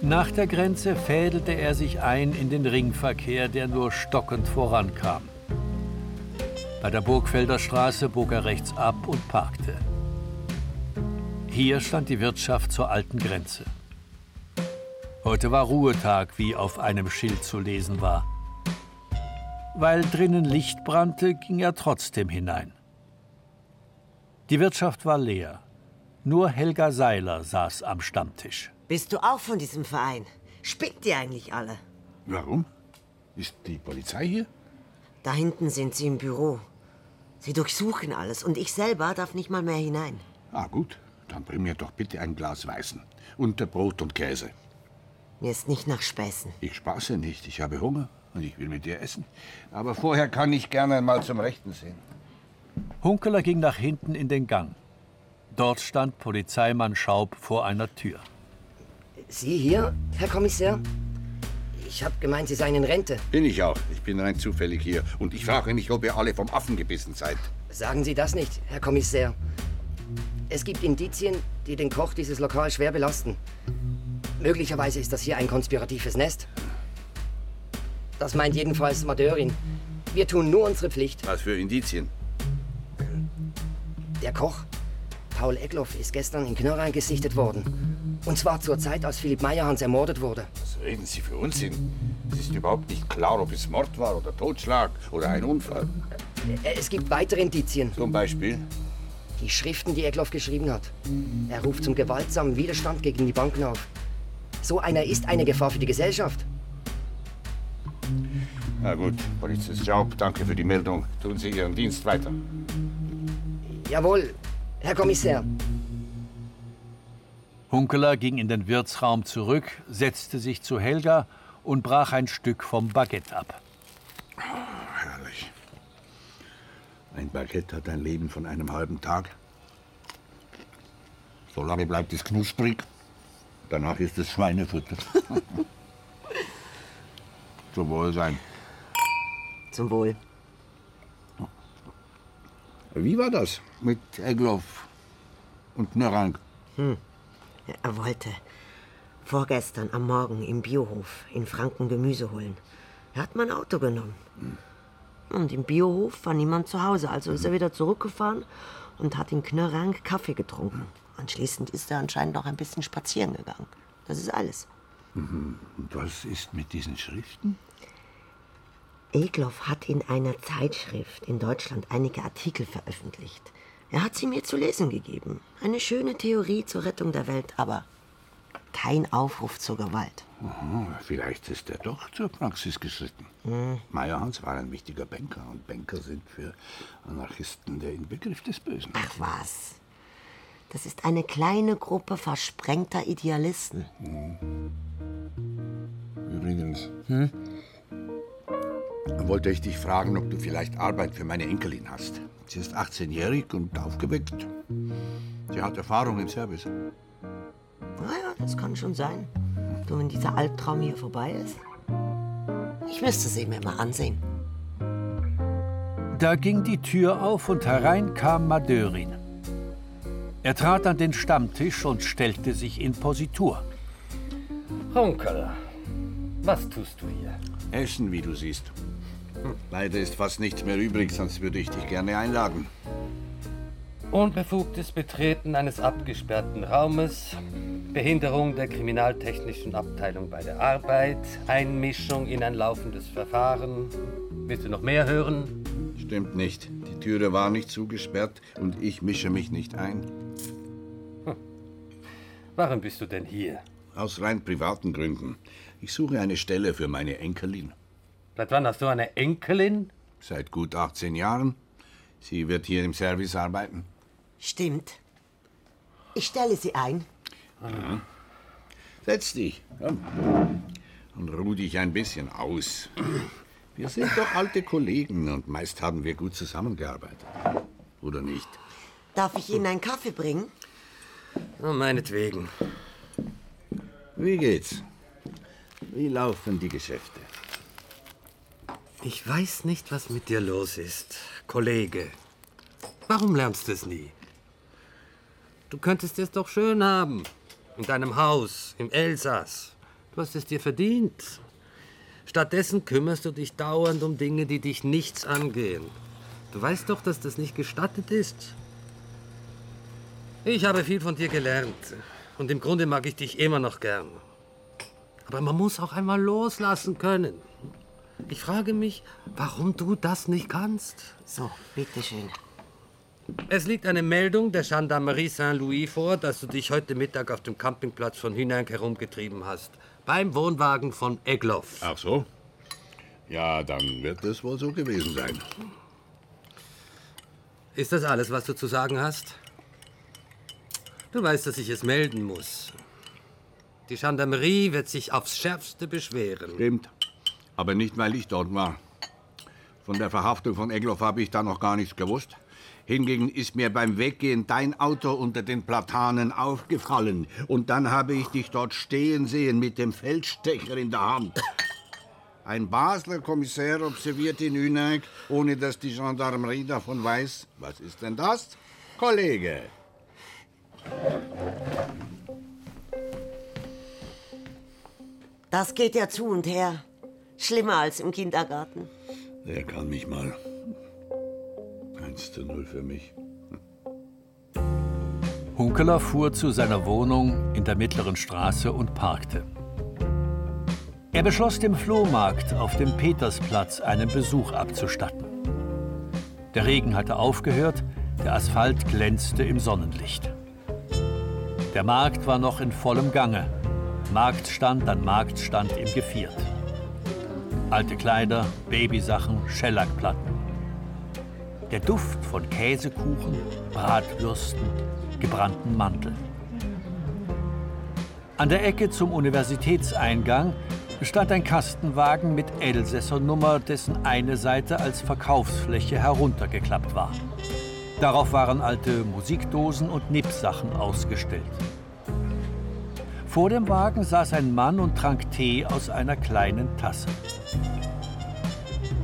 Nach der Grenze fädelte er sich ein in den Ringverkehr, der nur stockend vorankam. Bei der Burgfelder Straße bog er rechts ab und parkte. Hier stand die Wirtschaft zur alten Grenze. Heute war Ruhetag, wie auf einem Schild zu lesen war. Weil drinnen Licht brannte, ging er trotzdem hinein. Die Wirtschaft war leer. Nur Helga Seiler saß am Stammtisch. Bist du auch von diesem Verein? Spinnt ihr eigentlich alle? Warum? Ist die Polizei hier? Da hinten sind sie im Büro. Sie durchsuchen alles und ich selber darf nicht mal mehr hinein. Ah, gut. Dann bring mir doch bitte ein Glas Weißen. Unter Brot und Käse. Mir ist nicht nach Späßen. Ich spaße nicht. Ich habe Hunger und ich will mit dir essen. Aber vorher kann ich gerne mal zum Rechten sehen. Hunkeler ging nach hinten in den Gang. Dort stand Polizeimann Schaub vor einer Tür. Sie hier, Herr Kommissär? Ich habe gemeint, Sie seien in Rente. Bin ich auch. Ich bin rein zufällig hier. Und ich frage nicht, ob ihr alle vom Affen gebissen seid. Sagen Sie das nicht, Herr Kommissär. Es gibt Indizien, die den Koch dieses Lokal schwer belasten. Möglicherweise ist das hier ein konspiratives Nest. Das meint jedenfalls Madörin. Wir tun nur unsere Pflicht. Was für Indizien? Der Koch, Paul Eckloff, ist gestern in Knörrein gesichtet worden. Und zwar zur Zeit, als Philipp Meyerhans ermordet wurde. Was reden Sie für Unsinn? Es ist überhaupt nicht klar, ob es Mord war oder Totschlag oder ein Unfall. Äh, Es gibt weitere Indizien. Zum Beispiel? Die Schriften, die Eckloff geschrieben hat. Er ruft zum gewaltsamen Widerstand gegen die Banken auf. So einer ist eine Gefahr für die Gesellschaft. Na gut, Polizist Schaub, danke für die Meldung. Tun Sie Ihren Dienst weiter. Jawohl, Herr Kommissär. Hunkeler ging in den Wirtsraum zurück, setzte sich zu Helga und brach ein Stück vom Baguette ab. Herrlich. Ein Baguette hat ein Leben von einem halben Tag. So lange bleibt es knusprig. Danach ist es Schweinefutter. [laughs] Zum Wohlsein. Zum Wohl. Wie war das mit Egloff und Nörang? Hm. Er wollte vorgestern am Morgen im Biohof in Franken Gemüse holen. Er hat mein Auto genommen. Und im Biohof war niemand zu Hause, also ist er wieder zurückgefahren und hat in Knörrang Kaffee getrunken. Anschließend ist er anscheinend noch ein bisschen spazieren gegangen. Das ist alles. Mhm. Und was ist mit diesen Schriften? Egloff hat in einer Zeitschrift in Deutschland einige Artikel veröffentlicht. Er hat sie mir zu lesen gegeben. Eine schöne Theorie zur Rettung der Welt, aber kein Aufruf zur Gewalt. Aha, vielleicht ist er doch zur Praxis geschritten. Hm. Meyerhans war ein wichtiger Banker und Banker sind für Anarchisten der Inbegriff des Bösen. Ach was. Das ist eine kleine Gruppe versprengter Idealisten. Übrigens, Hm? wollte ich dich fragen, ob du vielleicht Arbeit für meine Enkelin hast. Sie ist 18-jährig und aufgeweckt. Sie hat Erfahrung im Service. Naja, das kann schon sein. Du, wenn dieser Albtraum hier vorbei ist. Ich müsste sie mir mal ansehen. Da ging die Tür auf und herein kam Madörin. Er trat an den Stammtisch und stellte sich in Positur. Onkel, was tust du hier? Essen, wie du siehst. Leider ist fast nichts mehr übrig, sonst würde ich dich gerne einladen. Unbefugtes Betreten eines abgesperrten Raumes, Behinderung der kriminaltechnischen Abteilung bei der Arbeit, Einmischung in ein laufendes Verfahren. Willst du noch mehr hören? Stimmt nicht. Die Türe war nicht zugesperrt und ich mische mich nicht ein. Warum bist du denn hier? Aus rein privaten Gründen. Ich suche eine Stelle für meine Enkelin. Seit wann hast du eine Enkelin? Seit gut 18 Jahren. Sie wird hier im Service arbeiten. Stimmt. Ich stelle sie ein. Mhm. Setz dich. Komm. Und ruh dich ein bisschen aus. Wir sind doch alte Kollegen und meist haben wir gut zusammengearbeitet. Oder nicht? Darf ich Ihnen einen Kaffee bringen? Oh, meinetwegen. Wie geht's? Wie laufen die Geschäfte? Ich weiß nicht, was mit dir los ist, Kollege. Warum lernst du es nie? Du könntest es doch schön haben. In deinem Haus, im Elsass. Du hast es dir verdient. Stattdessen kümmerst du dich dauernd um Dinge, die dich nichts angehen. Du weißt doch, dass das nicht gestattet ist. Ich habe viel von dir gelernt. Und im Grunde mag ich dich immer noch gern. Aber man muss auch einmal loslassen können. Ich frage mich, warum du das nicht kannst. So, bitteschön. Es liegt eine Meldung der Gendarmerie Saint-Louis vor, dass du dich heute Mittag auf dem Campingplatz von Hühnenk herumgetrieben hast. Beim Wohnwagen von Egloff. Ach so? Ja, dann wird es wohl so gewesen sein. Ist das alles, was du zu sagen hast? Du weißt, dass ich es melden muss. Die Gendarmerie wird sich aufs Schärfste beschweren. Stimmt. Aber nicht, weil ich dort war. Von der Verhaftung von Egloff habe ich da noch gar nichts gewusst. Hingegen ist mir beim Weggehen dein Auto unter den Platanen aufgefallen. Und dann habe ich dich dort stehen sehen mit dem Feldstecher in der Hand. Ein Basler Kommissär observiert in Hüneck, ohne dass die Gendarmerie davon weiß. Was ist denn das? Kollege. Das geht ja zu und her. Schlimmer als im Kindergarten. Der kann mich mal. 1 zu 0 für mich. Hunkeler fuhr zu seiner Wohnung in der mittleren Straße und parkte. Er beschloss, dem Flohmarkt auf dem Petersplatz einen Besuch abzustatten. Der Regen hatte aufgehört, der Asphalt glänzte im Sonnenlicht. Der Markt war noch in vollem Gange. Marktstand an Marktstand im Geviert. Alte Kleider, Babysachen, Schellackplatten. Der Duft von Käsekuchen, Bratwürsten, gebrannten Mandeln. An der Ecke zum Universitätseingang stand ein Kastenwagen mit Elsässernummer, dessen eine Seite als Verkaufsfläche heruntergeklappt war. Darauf waren alte Musikdosen und Nippsachen ausgestellt. Vor dem Wagen saß ein Mann und trank Tee aus einer kleinen Tasse.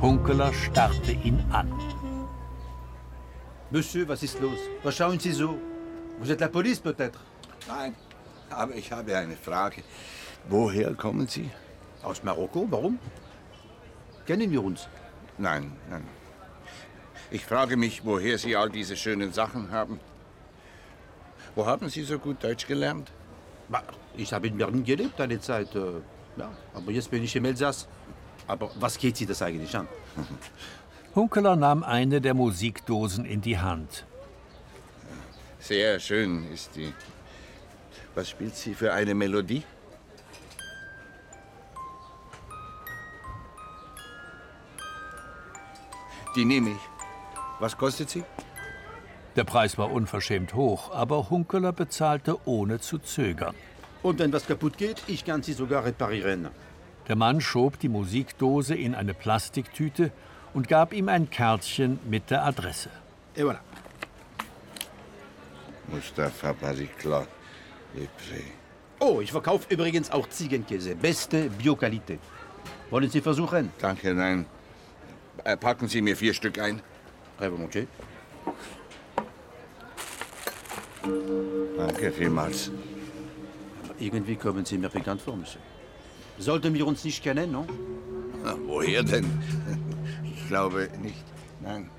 Hunkeler starrte ihn an. Monsieur, was ist los? Was schauen Sie so? Vous êtes la police peut-être? Nein, aber ich habe eine Frage. Woher kommen Sie? Aus Marokko, warum? Kennen wir uns? Nein, nein. Ich frage mich, woher Sie all diese schönen Sachen haben. Wo haben Sie so gut Deutsch gelernt? Ich habe in Berlin gelebt eine Zeit. Äh, ja, aber jetzt bin ich im Elsass. Aber was geht Sie das eigentlich an? [laughs] Hunkeler nahm eine der Musikdosen in die Hand. Sehr schön ist die. Was spielt sie für eine Melodie? Die nehme ich. Was kostet sie? Der Preis war unverschämt hoch, aber Hunkeler bezahlte ohne zu zögern. Und wenn was kaputt geht, ich kann sie sogar reparieren. Der Mann schob die Musikdose in eine Plastiktüte und gab ihm ein Kärtchen mit der Adresse. Et voilà. Mustafa Barikla, Ypres. Oh, ich verkaufe übrigens auch Ziegenkäse. Beste Bioqualität. Wollen Sie versuchen? Danke, nein. Äh, packen Sie mir vier Stück ein. Très volontiers. Danke vielmals. Aber irgendwie kommen Sie mir bekannt vor, Monsieur. Sollten wir uns nicht kennen, no? Na, woher denn? Ich glaube nicht. Nein.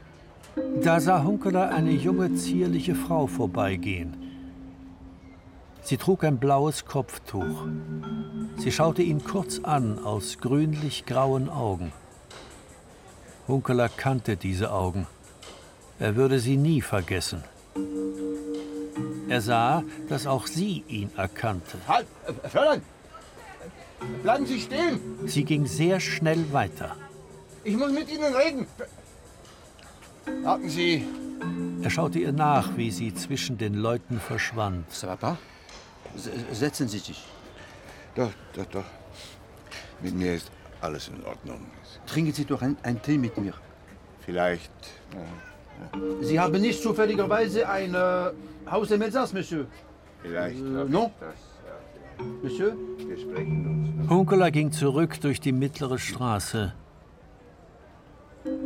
Da sah Hunkeler eine junge, zierliche Frau vorbeigehen. Sie trug ein blaues Kopftuch. Sie schaute ihn kurz an aus grünlich-grauen Augen. Hunkeler kannte diese Augen. Er würde sie nie vergessen. Er sah, dass auch sie ihn erkannte. Halt! äh, Fräulein! Bleiben Sie stehen! Sie ging sehr schnell weiter. Ich muss mit Ihnen reden. Warten Sie. Er schaute ihr nach, wie sie zwischen den Leuten verschwand. S setzen Sie sich. Doch, doch, doch. Mit mir ist alles in Ordnung. Trinken Sie doch einen Tee mit mir. Vielleicht. Sie haben nicht zufälligerweise ein äh, Haus im Elsass, Monsieur? Vielleicht. Äh, non? Monsieur? Wir sprechen uns. Hunkeler ging zurück durch die mittlere Straße.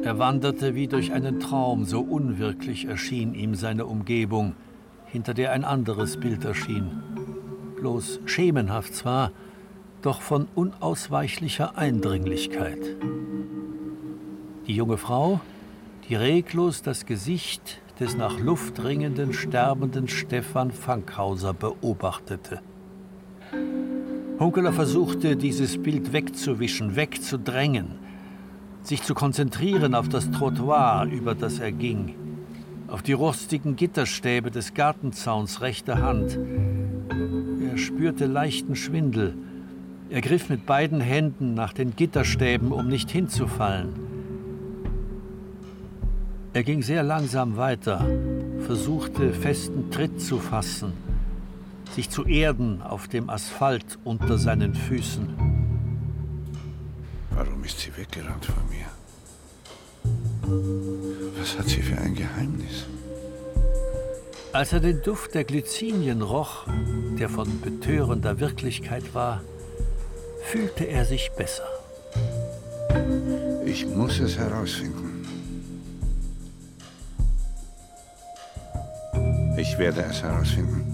Er wanderte wie durch einen Traum, so unwirklich erschien ihm seine Umgebung, hinter der ein anderes Bild erschien. Bloß schemenhaft zwar, doch von unausweichlicher Eindringlichkeit. Die junge Frau, die reglos das Gesicht des nach Luft ringenden, sterbenden Stefan Fankhauser beobachtete. Hunkeler versuchte, dieses Bild wegzuwischen, wegzudrängen, sich zu konzentrieren auf das Trottoir, über das er ging, auf die rostigen Gitterstäbe des Gartenzauns rechter Hand. Er spürte leichten Schwindel. Er griff mit beiden Händen nach den Gitterstäben, um nicht hinzufallen. Er ging sehr langsam weiter, versuchte festen Tritt zu fassen, sich zu erden auf dem Asphalt unter seinen Füßen. Warum ist sie weggerannt von mir? Was hat sie für ein Geheimnis? Als er den Duft der Glycinien roch, der von betörender Wirklichkeit war, fühlte er sich besser. Ich muss es herausfinden. Ich werde es herausfinden.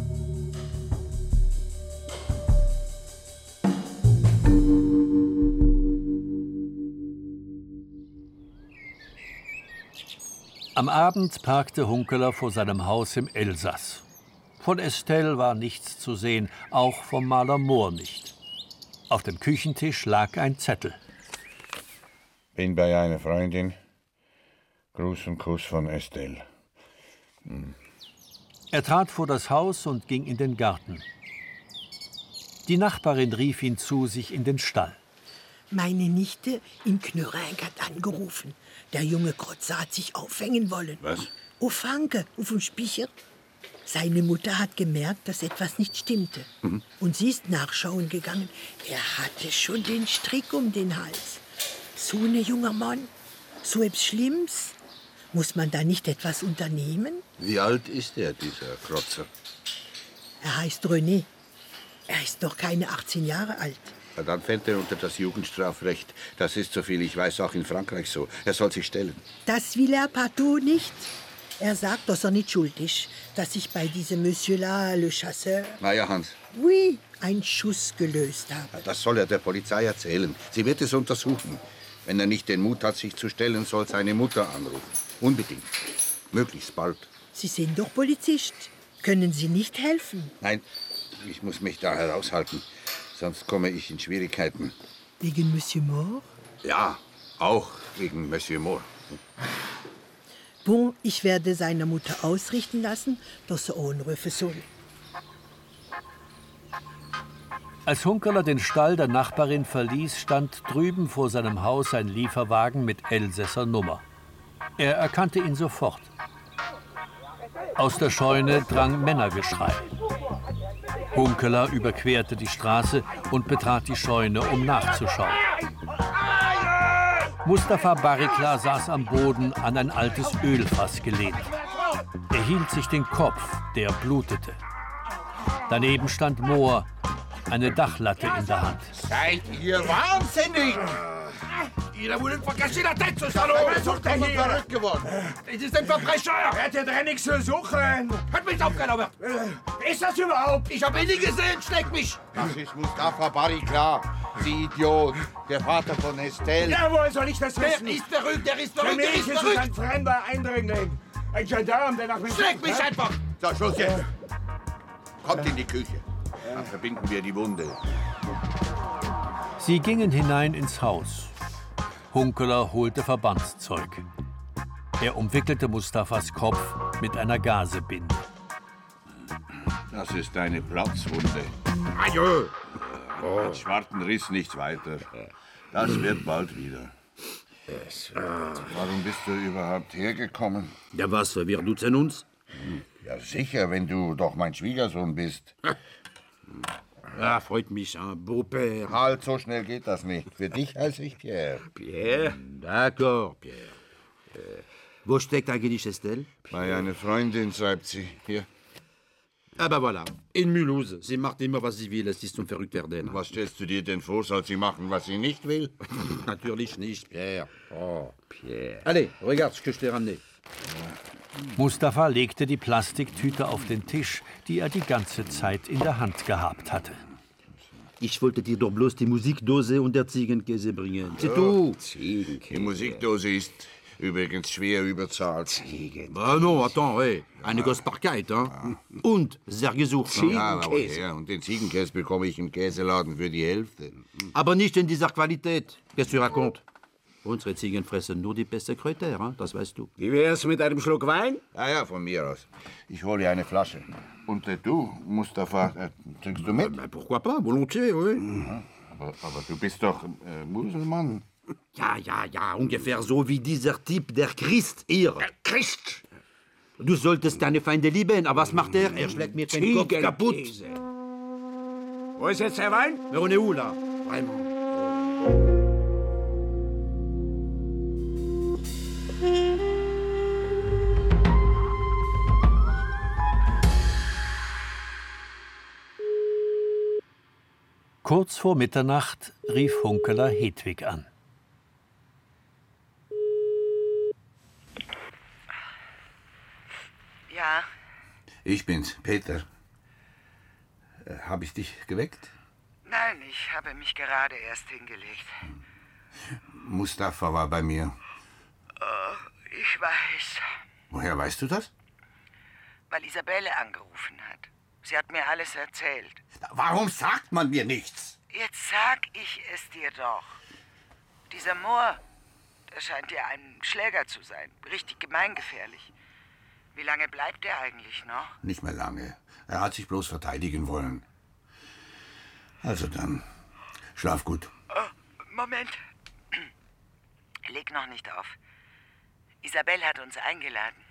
Am Abend parkte Hunkeler vor seinem Haus im Elsass. Von Estelle war nichts zu sehen, auch vom Maler Mohr nicht. Auf dem Küchentisch lag ein Zettel. Bin bei einer Freundin. Gruß und Kuss von Estelle. Hm. Er trat vor das Haus und ging in den Garten. Die Nachbarin rief ihn zu sich in den Stall. Meine Nichte in Knörenk hat angerufen. Der junge Krotzer hat sich aufhängen wollen. Was? O Fanke, auf dem Spicher. Seine Mutter hat gemerkt, dass etwas nicht stimmte. Mhm. Und sie ist nachschauen gegangen. Er hatte schon den Strick um den Hals. So ein junger Mann, so etwas Schlimmes. Muss man da nicht etwas unternehmen? Wie alt ist er, dieser Krotzer? Er heißt René. Er ist noch keine 18 Jahre alt. Na, Dann fällt er unter das Jugendstrafrecht. Das ist, soviel ich weiß, auch in Frankreich so. Er soll sich stellen. Das will er partout nicht. Er sagt, dass er nicht schuld ist, dass ich bei diesem Monsieur-là, le Chasseur, ja, Hans, oui, einen Schuss gelöst habe. das soll er der Polizei erzählen. Sie wird es untersuchen. Wenn er nicht den Mut hat, sich zu stellen, soll seine Mutter anrufen. Unbedingt. Möglichst bald. Sie sind doch Polizist. Können Sie nicht helfen? Nein, ich muss mich da heraushalten. Sonst komme ich in Schwierigkeiten. Wegen Monsieur Moore? Ja, auch wegen Monsieur Moore. Bon, ich werde seiner Mutter ausrichten lassen, dass er anrufen soll. Als Hunkeler den Stall der Nachbarin verließ, stand drüben vor seinem Haus ein Lieferwagen mit Elsässer Nummer. Er erkannte ihn sofort. Aus der Scheune drang Männergeschrei. Hunkeler überquerte die Straße und betrat die Scheune, um nachzuschauen. Mustafa Barikla saß am Boden an ein altes Ölfass gelehnt. Er hielt sich den Kopf, der blutete. Daneben stand Mohr, eine Dachlatte in der Hand. Seid ihr wahnsinnig? Il a voulu me faire casser la tête, ce salaud Was sucht er hier? verrückt geworden? Es ist ein Verbrecher! Er hat hier drin nichts zu suchen! Hört mich auf, Robert! Wer ist das überhaupt? Ich habe ihn nie gesehen, schlägt mich! Das ist Mustafa Barikla, Sie Idiot, der Vater von Estelle. Ja, woher soll ich das Der wissen? ist verrückt, der ist mich der ist ist es verrückt. ein fremder Eindringling. Ein Gendarm, der nach mir... Schlägt mich einfach! So, Schluss jetzt. Kommt in die Küche. Dann verbinden wir die Wunde. Sie gingen hinein ins Haus. Hunkeler holte Verbandszeug. Er umwickelte Mustafas Kopf mit einer Gasebinde. Das ist eine Platzwunde. Adieu. Mit schwarzen Riss nichts weiter. Das wird bald wieder. Warum bist du überhaupt hergekommen? Ja, was, wir duzen uns? Ja, sicher, wenn du doch mein Schwiegersohn bist. Ja, freut mich, hein, Beau-Père. Halt, so schnell geht das nicht. Für dich heiße ich Pierre. Pierre? D'accord, Pierre. Äh, wo steckt eigentlich Estelle? Bei einer Freundin, schreibt sie. Hier. Ah, bah voilà. In Mulhouse. Sie macht immer, was sie will. Es ist zum Verrücktwerden. Was stellst du dir denn vor, soll sie machen, was sie nicht will? [laughs] Natürlich nicht, Pierre. Oh, Pierre. Allez, regarde ce que je t'ai ramené. Mustafa legte die Plastiktüte auf den Tisch, die er die ganze Zeit in der Hand gehabt hatte. Ich wollte dir doch bloß die Musikdose und der Ziegenkäse bringen. C'est tout. Die Musikdose ist übrigens schwer überzahlt. Ah non, attends, hey. Eine Kostbarkeit, hein? Und sehr gesucht. hein? Ja? Und den Ziegenkäse bekomme ich im Käseladen für die Hälfte. Aber nicht in dieser Qualität. Qu'est-ce que tu racontes? Unsere Ziegen fressen nur die beste Kräuter, hein? das weißt du. Wie wär's mit einem Schluck Wein? Ja, ja, von mir aus. Ich hole eine Flasche. Und äh, du, Mustafa, äh, trinkst du mit? Pourquoi pas, volontiers, oui. Aber, aber du bist doch äh, Muselmann. Ja, ja, ja, ungefähr so wie dieser Typ, der Christ hier. Der Christ? Du solltest deine Feinde lieben, aber was macht er? Er schlägt mir den Kopf kaputt. Wo ist jetzt der Wein? Mais on est où, là? Vraiment. Kurz vor Mitternacht rief Hunkeler Hedwig an. Ja, Ich bin's, Peter. Äh, Hab ich dich geweckt? nein, ich habe mich gerade erst hingelegt. Mustafa war bei mir. Oh, ich weiß, Woher weißt du das? weil Isabelle angerufen hat. Sie hat mir alles erzählt. Warum sagt man mir nichts? Jetzt sag ich es dir doch. Dieser Moor, der scheint dir ein Schläger zu sein. Richtig gemeingefährlich. Wie lange bleibt er eigentlich noch? Nicht mehr lange. Er hat sich bloß verteidigen wollen. Also dann, schlaf gut. Oh, Moment. Leg noch nicht auf. Isabelle hat uns eingeladen.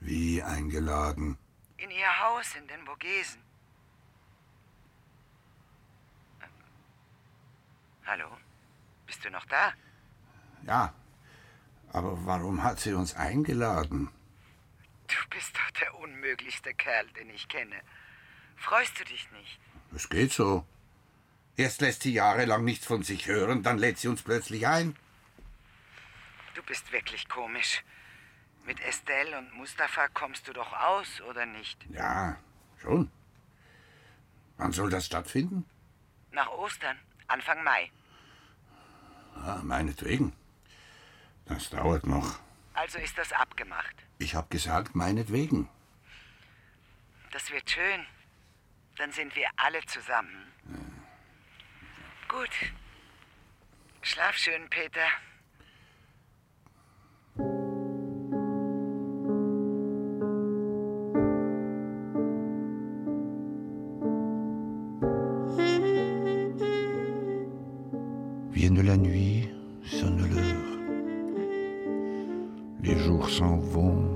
Wie eingeladen. In ihr Haus in den Vogesen. Hallo? Bist du noch da? Ja, aber warum hat sie uns eingeladen? Du bist doch der unmöglichste Kerl, den ich kenne. Freust du dich nicht? Es geht so. Erst lässt sie jahrelang nichts von sich hören, dann lädt sie uns plötzlich ein. Du bist wirklich komisch. Mit Estelle und Mustafa kommst du doch aus, oder nicht? Ja, schon. Wann soll das stattfinden? Nach Ostern, Anfang Mai. Ah, meinetwegen. Das dauert noch. Also ist das abgemacht. Ich hab gesagt, meinetwegen. Das wird schön. Dann sind wir alle zusammen. Gut. Schlaf schön, Peter. viennent la nuit, sonne l'heure. Les jours s'en vont,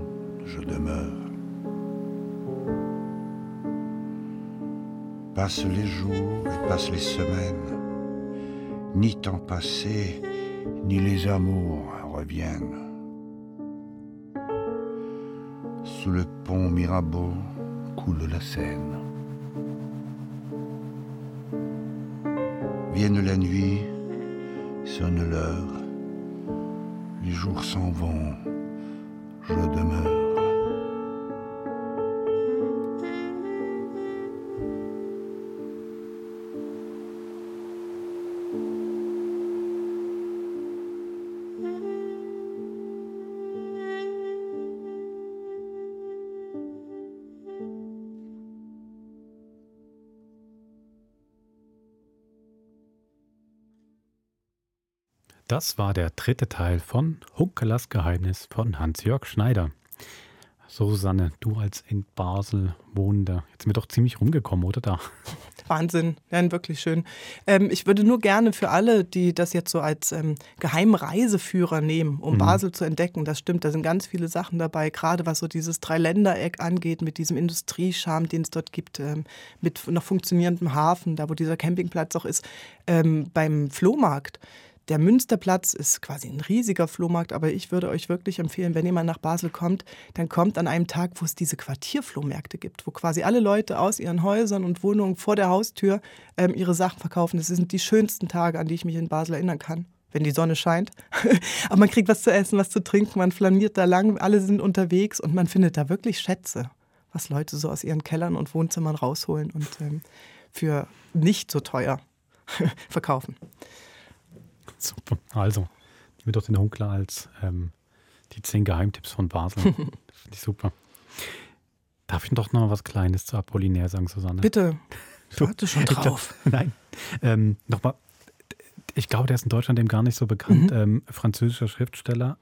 je demeure. Passent les jours et passent les semaines. Ni temps passé, ni les amours reviennent. Sous le pont Mirabeau coule la Seine. Vienne la nuit, sonne l'heure, les jours s'en vont, je demeure. Das war der dritte Teil von Hunkelers Geheimnis von Hans-Jörg Schneider. So, Susanne, du als in Basel wohnender, jetzt sind wir doch ziemlich rumgekommen, oder da? [laughs] Wahnsinn, ja, wirklich schön. Ähm, ich würde nur gerne für alle, die das jetzt so als ähm, Geheimreiseführer nehmen, um Mhm. Basel zu entdecken, das stimmt, da sind ganz viele Sachen dabei, gerade was so dieses Dreiländereck angeht, mit diesem Industriescharme, den es dort gibt, ähm, mit noch funktionierendem Hafen, da wo dieser Campingplatz auch ist, ähm, beim Flohmarkt. Der Münsterplatz ist quasi ein riesiger Flohmarkt, aber ich würde euch wirklich empfehlen, wenn ihr mal nach Basel kommt, dann kommt an einem Tag, wo es diese Quartierflohmärkte gibt, wo quasi alle Leute aus ihren Häusern und Wohnungen vor der Haustür ähm, ihre Sachen verkaufen. Das sind die schönsten Tage, an die ich mich in Basel erinnern kann, wenn die Sonne scheint. [laughs] aber man kriegt was zu essen, was zu trinken, man flaniert da lang, alle sind unterwegs und man findet da wirklich Schätze, was Leute so aus ihren Kellern und Wohnzimmern rausholen und ähm, für nicht so teuer [laughs] verkaufen. Super. Also, mir doch den Hunkler als ähm, die zehn Geheimtipps von Basel. [laughs] Finde ich super. Darf ich doch noch was Kleines zu Apollinaire sagen, Susanne? Bitte. [laughs] Du, Warte schon ich glaub- drauf. [laughs] Nein. Ähm, Nochmal, ich glaube, der ist in Deutschland eben gar nicht so bekannt. Mhm. Ähm, französischer Schriftsteller,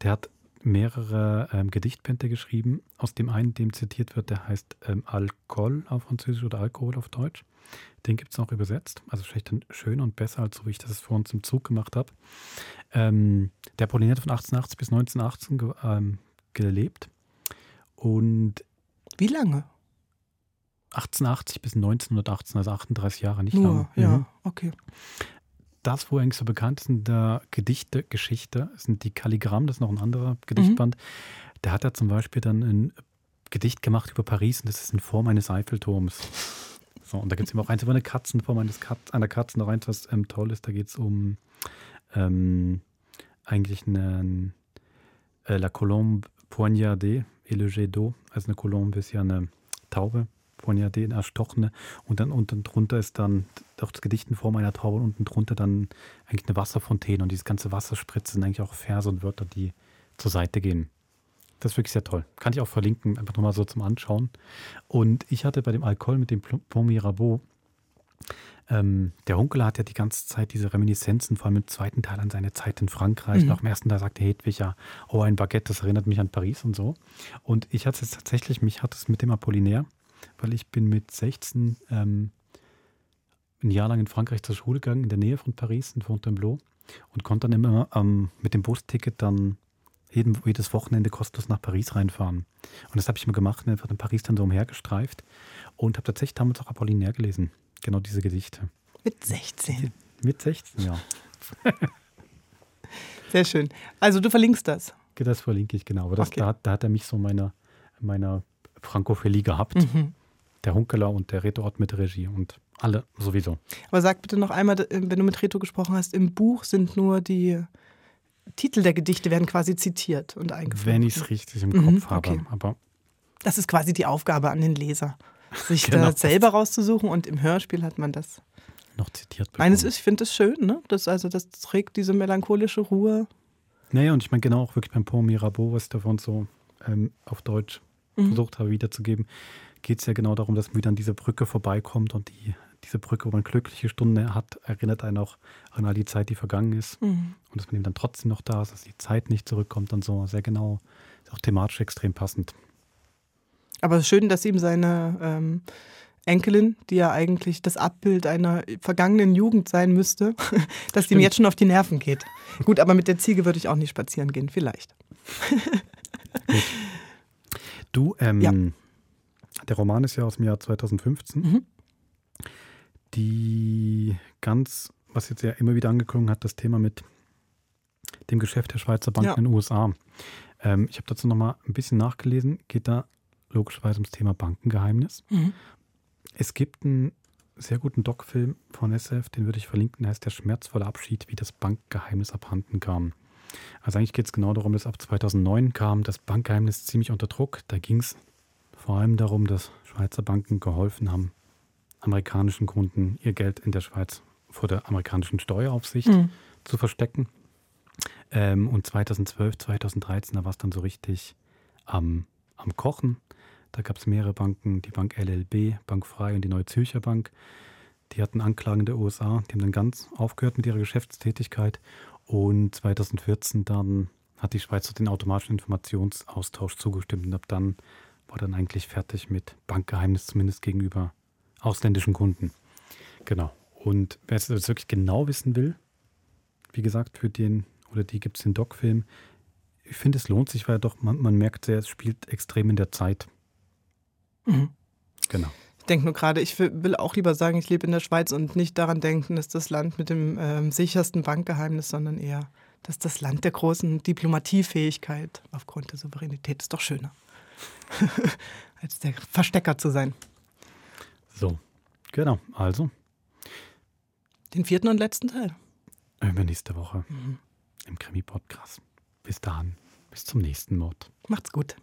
der hat mehrere ähm, Gedichtbände geschrieben. Aus dem einen, dem zitiert wird, der heißt ähm, Alcohol auf Französisch oder Alkohol auf Deutsch. Den gibt es auch übersetzt. Also vielleicht dann schöner und besser, als so wie ich das vor uns im Zug gemacht habe. Ähm, der Apollinaire hat von 1880 bis 1918 ge ähm, gelebt. Und Wie lange? 1880 bis 1918, also 38 Jahre, nicht Nur, lange. ja, Mhm. okay. Das, wo eigentlich so bekannt ist in der Gedichte-Geschichte, sind die Kalligramm, das ist noch ein anderer Gedichtband. Der hat ja zum Beispiel dann ein Gedicht gemacht über Paris und das ist in Form eines Eiffelturms. So, und da gibt es eben auch eins über eine Katzenform eines Katz, einer Katze, noch eins, was ähm, toll ist, da geht es um ähm, eigentlich einen äh, La Colombe poignardée et le jet d'eau. Also eine Colombe ist ja eine Taube, poignardée, eine erstochene. Und dann unten drunter ist dann auch das Gedicht in Form einer Taube und unten drunter dann eigentlich eine Wasserfontäne. Und dieses ganze Wasserspritze sind eigentlich auch Verse und Wörter, die zur Seite gehen. Das ist wirklich sehr toll. Kann ich auch verlinken, einfach nochmal so zum Anschauen. Und ich hatte bei dem Alcohol mit dem Pont Mirabeau, ähm, der Hunkeler hat ja die ganze Zeit diese Reminiszenzen, vor allem im zweiten Teil an seine Zeit in Frankreich. Mhm. Nach dem ersten Teil sagte Hedwig ja, oh, ein Baguette, das erinnert mich an Paris und so. Und ich hatte es tatsächlich, mich hat es mit dem Apollinaire, weil ich bin mit 16 ähm, ein Jahr lang in Frankreich zur Schule gegangen, in der Nähe von Paris, in Fontainebleau und konnte dann immer ähm, mit dem Busticket dann jeden, jedes Wochenende kostenlos nach Paris reinfahren. Und das habe ich immer gemacht, einfach in Paris dann so umhergestreift und habe tatsächlich damals auch Apollinaire gelesen. Genau diese Gedichte. Mit 16. Mit 16, ja. [laughs] Sehr schön. Also du verlinkst das. Das verlinke ich genau. Aber das, Okay. da, hat- da hat er mich so meiner, meiner Frankophilie gehabt. Mhm. Der Hunkeler und der Retort mit Regie und alle sowieso. Aber sag bitte noch einmal, wenn du mit Reto gesprochen hast, im Buch sind nur die Titel der Gedichte werden quasi zitiert und eingefügt. Wenn ich es richtig im Mhm, Kopf habe. okay. Aber Das ist quasi die Aufgabe an den Leser, sich [laughs] Genau. das selber rauszusuchen und im Hörspiel hat man das. noch zitiert Meines ist, ich finde das schön, ne? Das, also das trägt diese melancholische Ruhe. Naja, und ich meine genau auch wirklich beim Pont Mirabeau, was ich davon so ähm, auf Deutsch Mhm. versucht habe wiederzugeben, geht es ja genau darum, dass man wieder an diese Brücke vorbeikommt und die, diese Brücke, wo man glückliche Stunden hat, erinnert einen auch an all die Zeit, die vergangen ist. Mhm. Und dass man eben dann trotzdem noch da ist, dass die Zeit nicht zurückkommt und so. Sehr genau. Ist auch thematisch extrem passend. Aber schön, dass ihm seine ähm, Enkelin, die ja eigentlich das Abbild einer vergangenen Jugend sein müsste, [laughs] dass die ihm Stimmt. jetzt schon auf die Nerven geht. Gut, aber mit der Ziege würde ich auch nicht spazieren gehen, vielleicht. [laughs] Du, ähm, Ja. der Roman ist ja aus dem Jahr 2015. Mhm. Die ganz, was jetzt ja immer wieder angeklungen hat, das Thema mit dem Geschäft der Schweizer Banken Ja. in den USA. Ähm, ich habe dazu nochmal ein bisschen nachgelesen, geht da logischerweise ums Thema Bankengeheimnis. Mhm. Es gibt einen sehr guten Doc-Film von SF, den würde ich verlinken, der heißt Der schmerzvolle Abschied, wie das Bankgeheimnis abhanden kam. Also eigentlich geht es genau darum, dass ab 2009 kam das Bankgeheimnis ziemlich unter Druck. Da ging es vor allem darum, dass Schweizer Banken geholfen haben, amerikanischen Kunden ihr Geld in der Schweiz vor der amerikanischen Steueraufsicht Mhm. zu verstecken. Ähm, und 2012, 2013, da war es dann so richtig am, am Kochen. Da gab es mehrere Banken, die Bank LLB, Bank Frei und die Neue Zürcher Bank. Die hatten Anklagen der USA, die haben dann ganz aufgehört mit ihrer Geschäftstätigkeit. Und 2014 dann hat die Schweiz den automatischen Informationsaustausch zugestimmt und ab dann war dann eigentlich fertig mit Bankgeheimnis, zumindest gegenüber ausländischen Kunden. Genau. Und wer es jetzt wirklich genau wissen will, wie gesagt, für den oder die gibt es den Doc-Film. Ich finde, es lohnt sich, weil doch man, man merkt sehr, es spielt extrem in der Zeit. Mhm. Genau. Ich denke nur gerade, ich will, will auch lieber sagen, ich lebe in der Schweiz und nicht daran denken, dass das Land mit dem ähm, sichersten Bankgeheimnis, sondern eher, dass das Land der großen Diplomatiefähigkeit aufgrund der Souveränität ist doch schöner, [laughs] als der Verstecker zu sein. So, genau. Also. Den vierten und letzten Teil. Übernächste Woche mhm. im Krimi-Podcast. Bis dahin. Bis zum nächsten Mord. Macht's gut.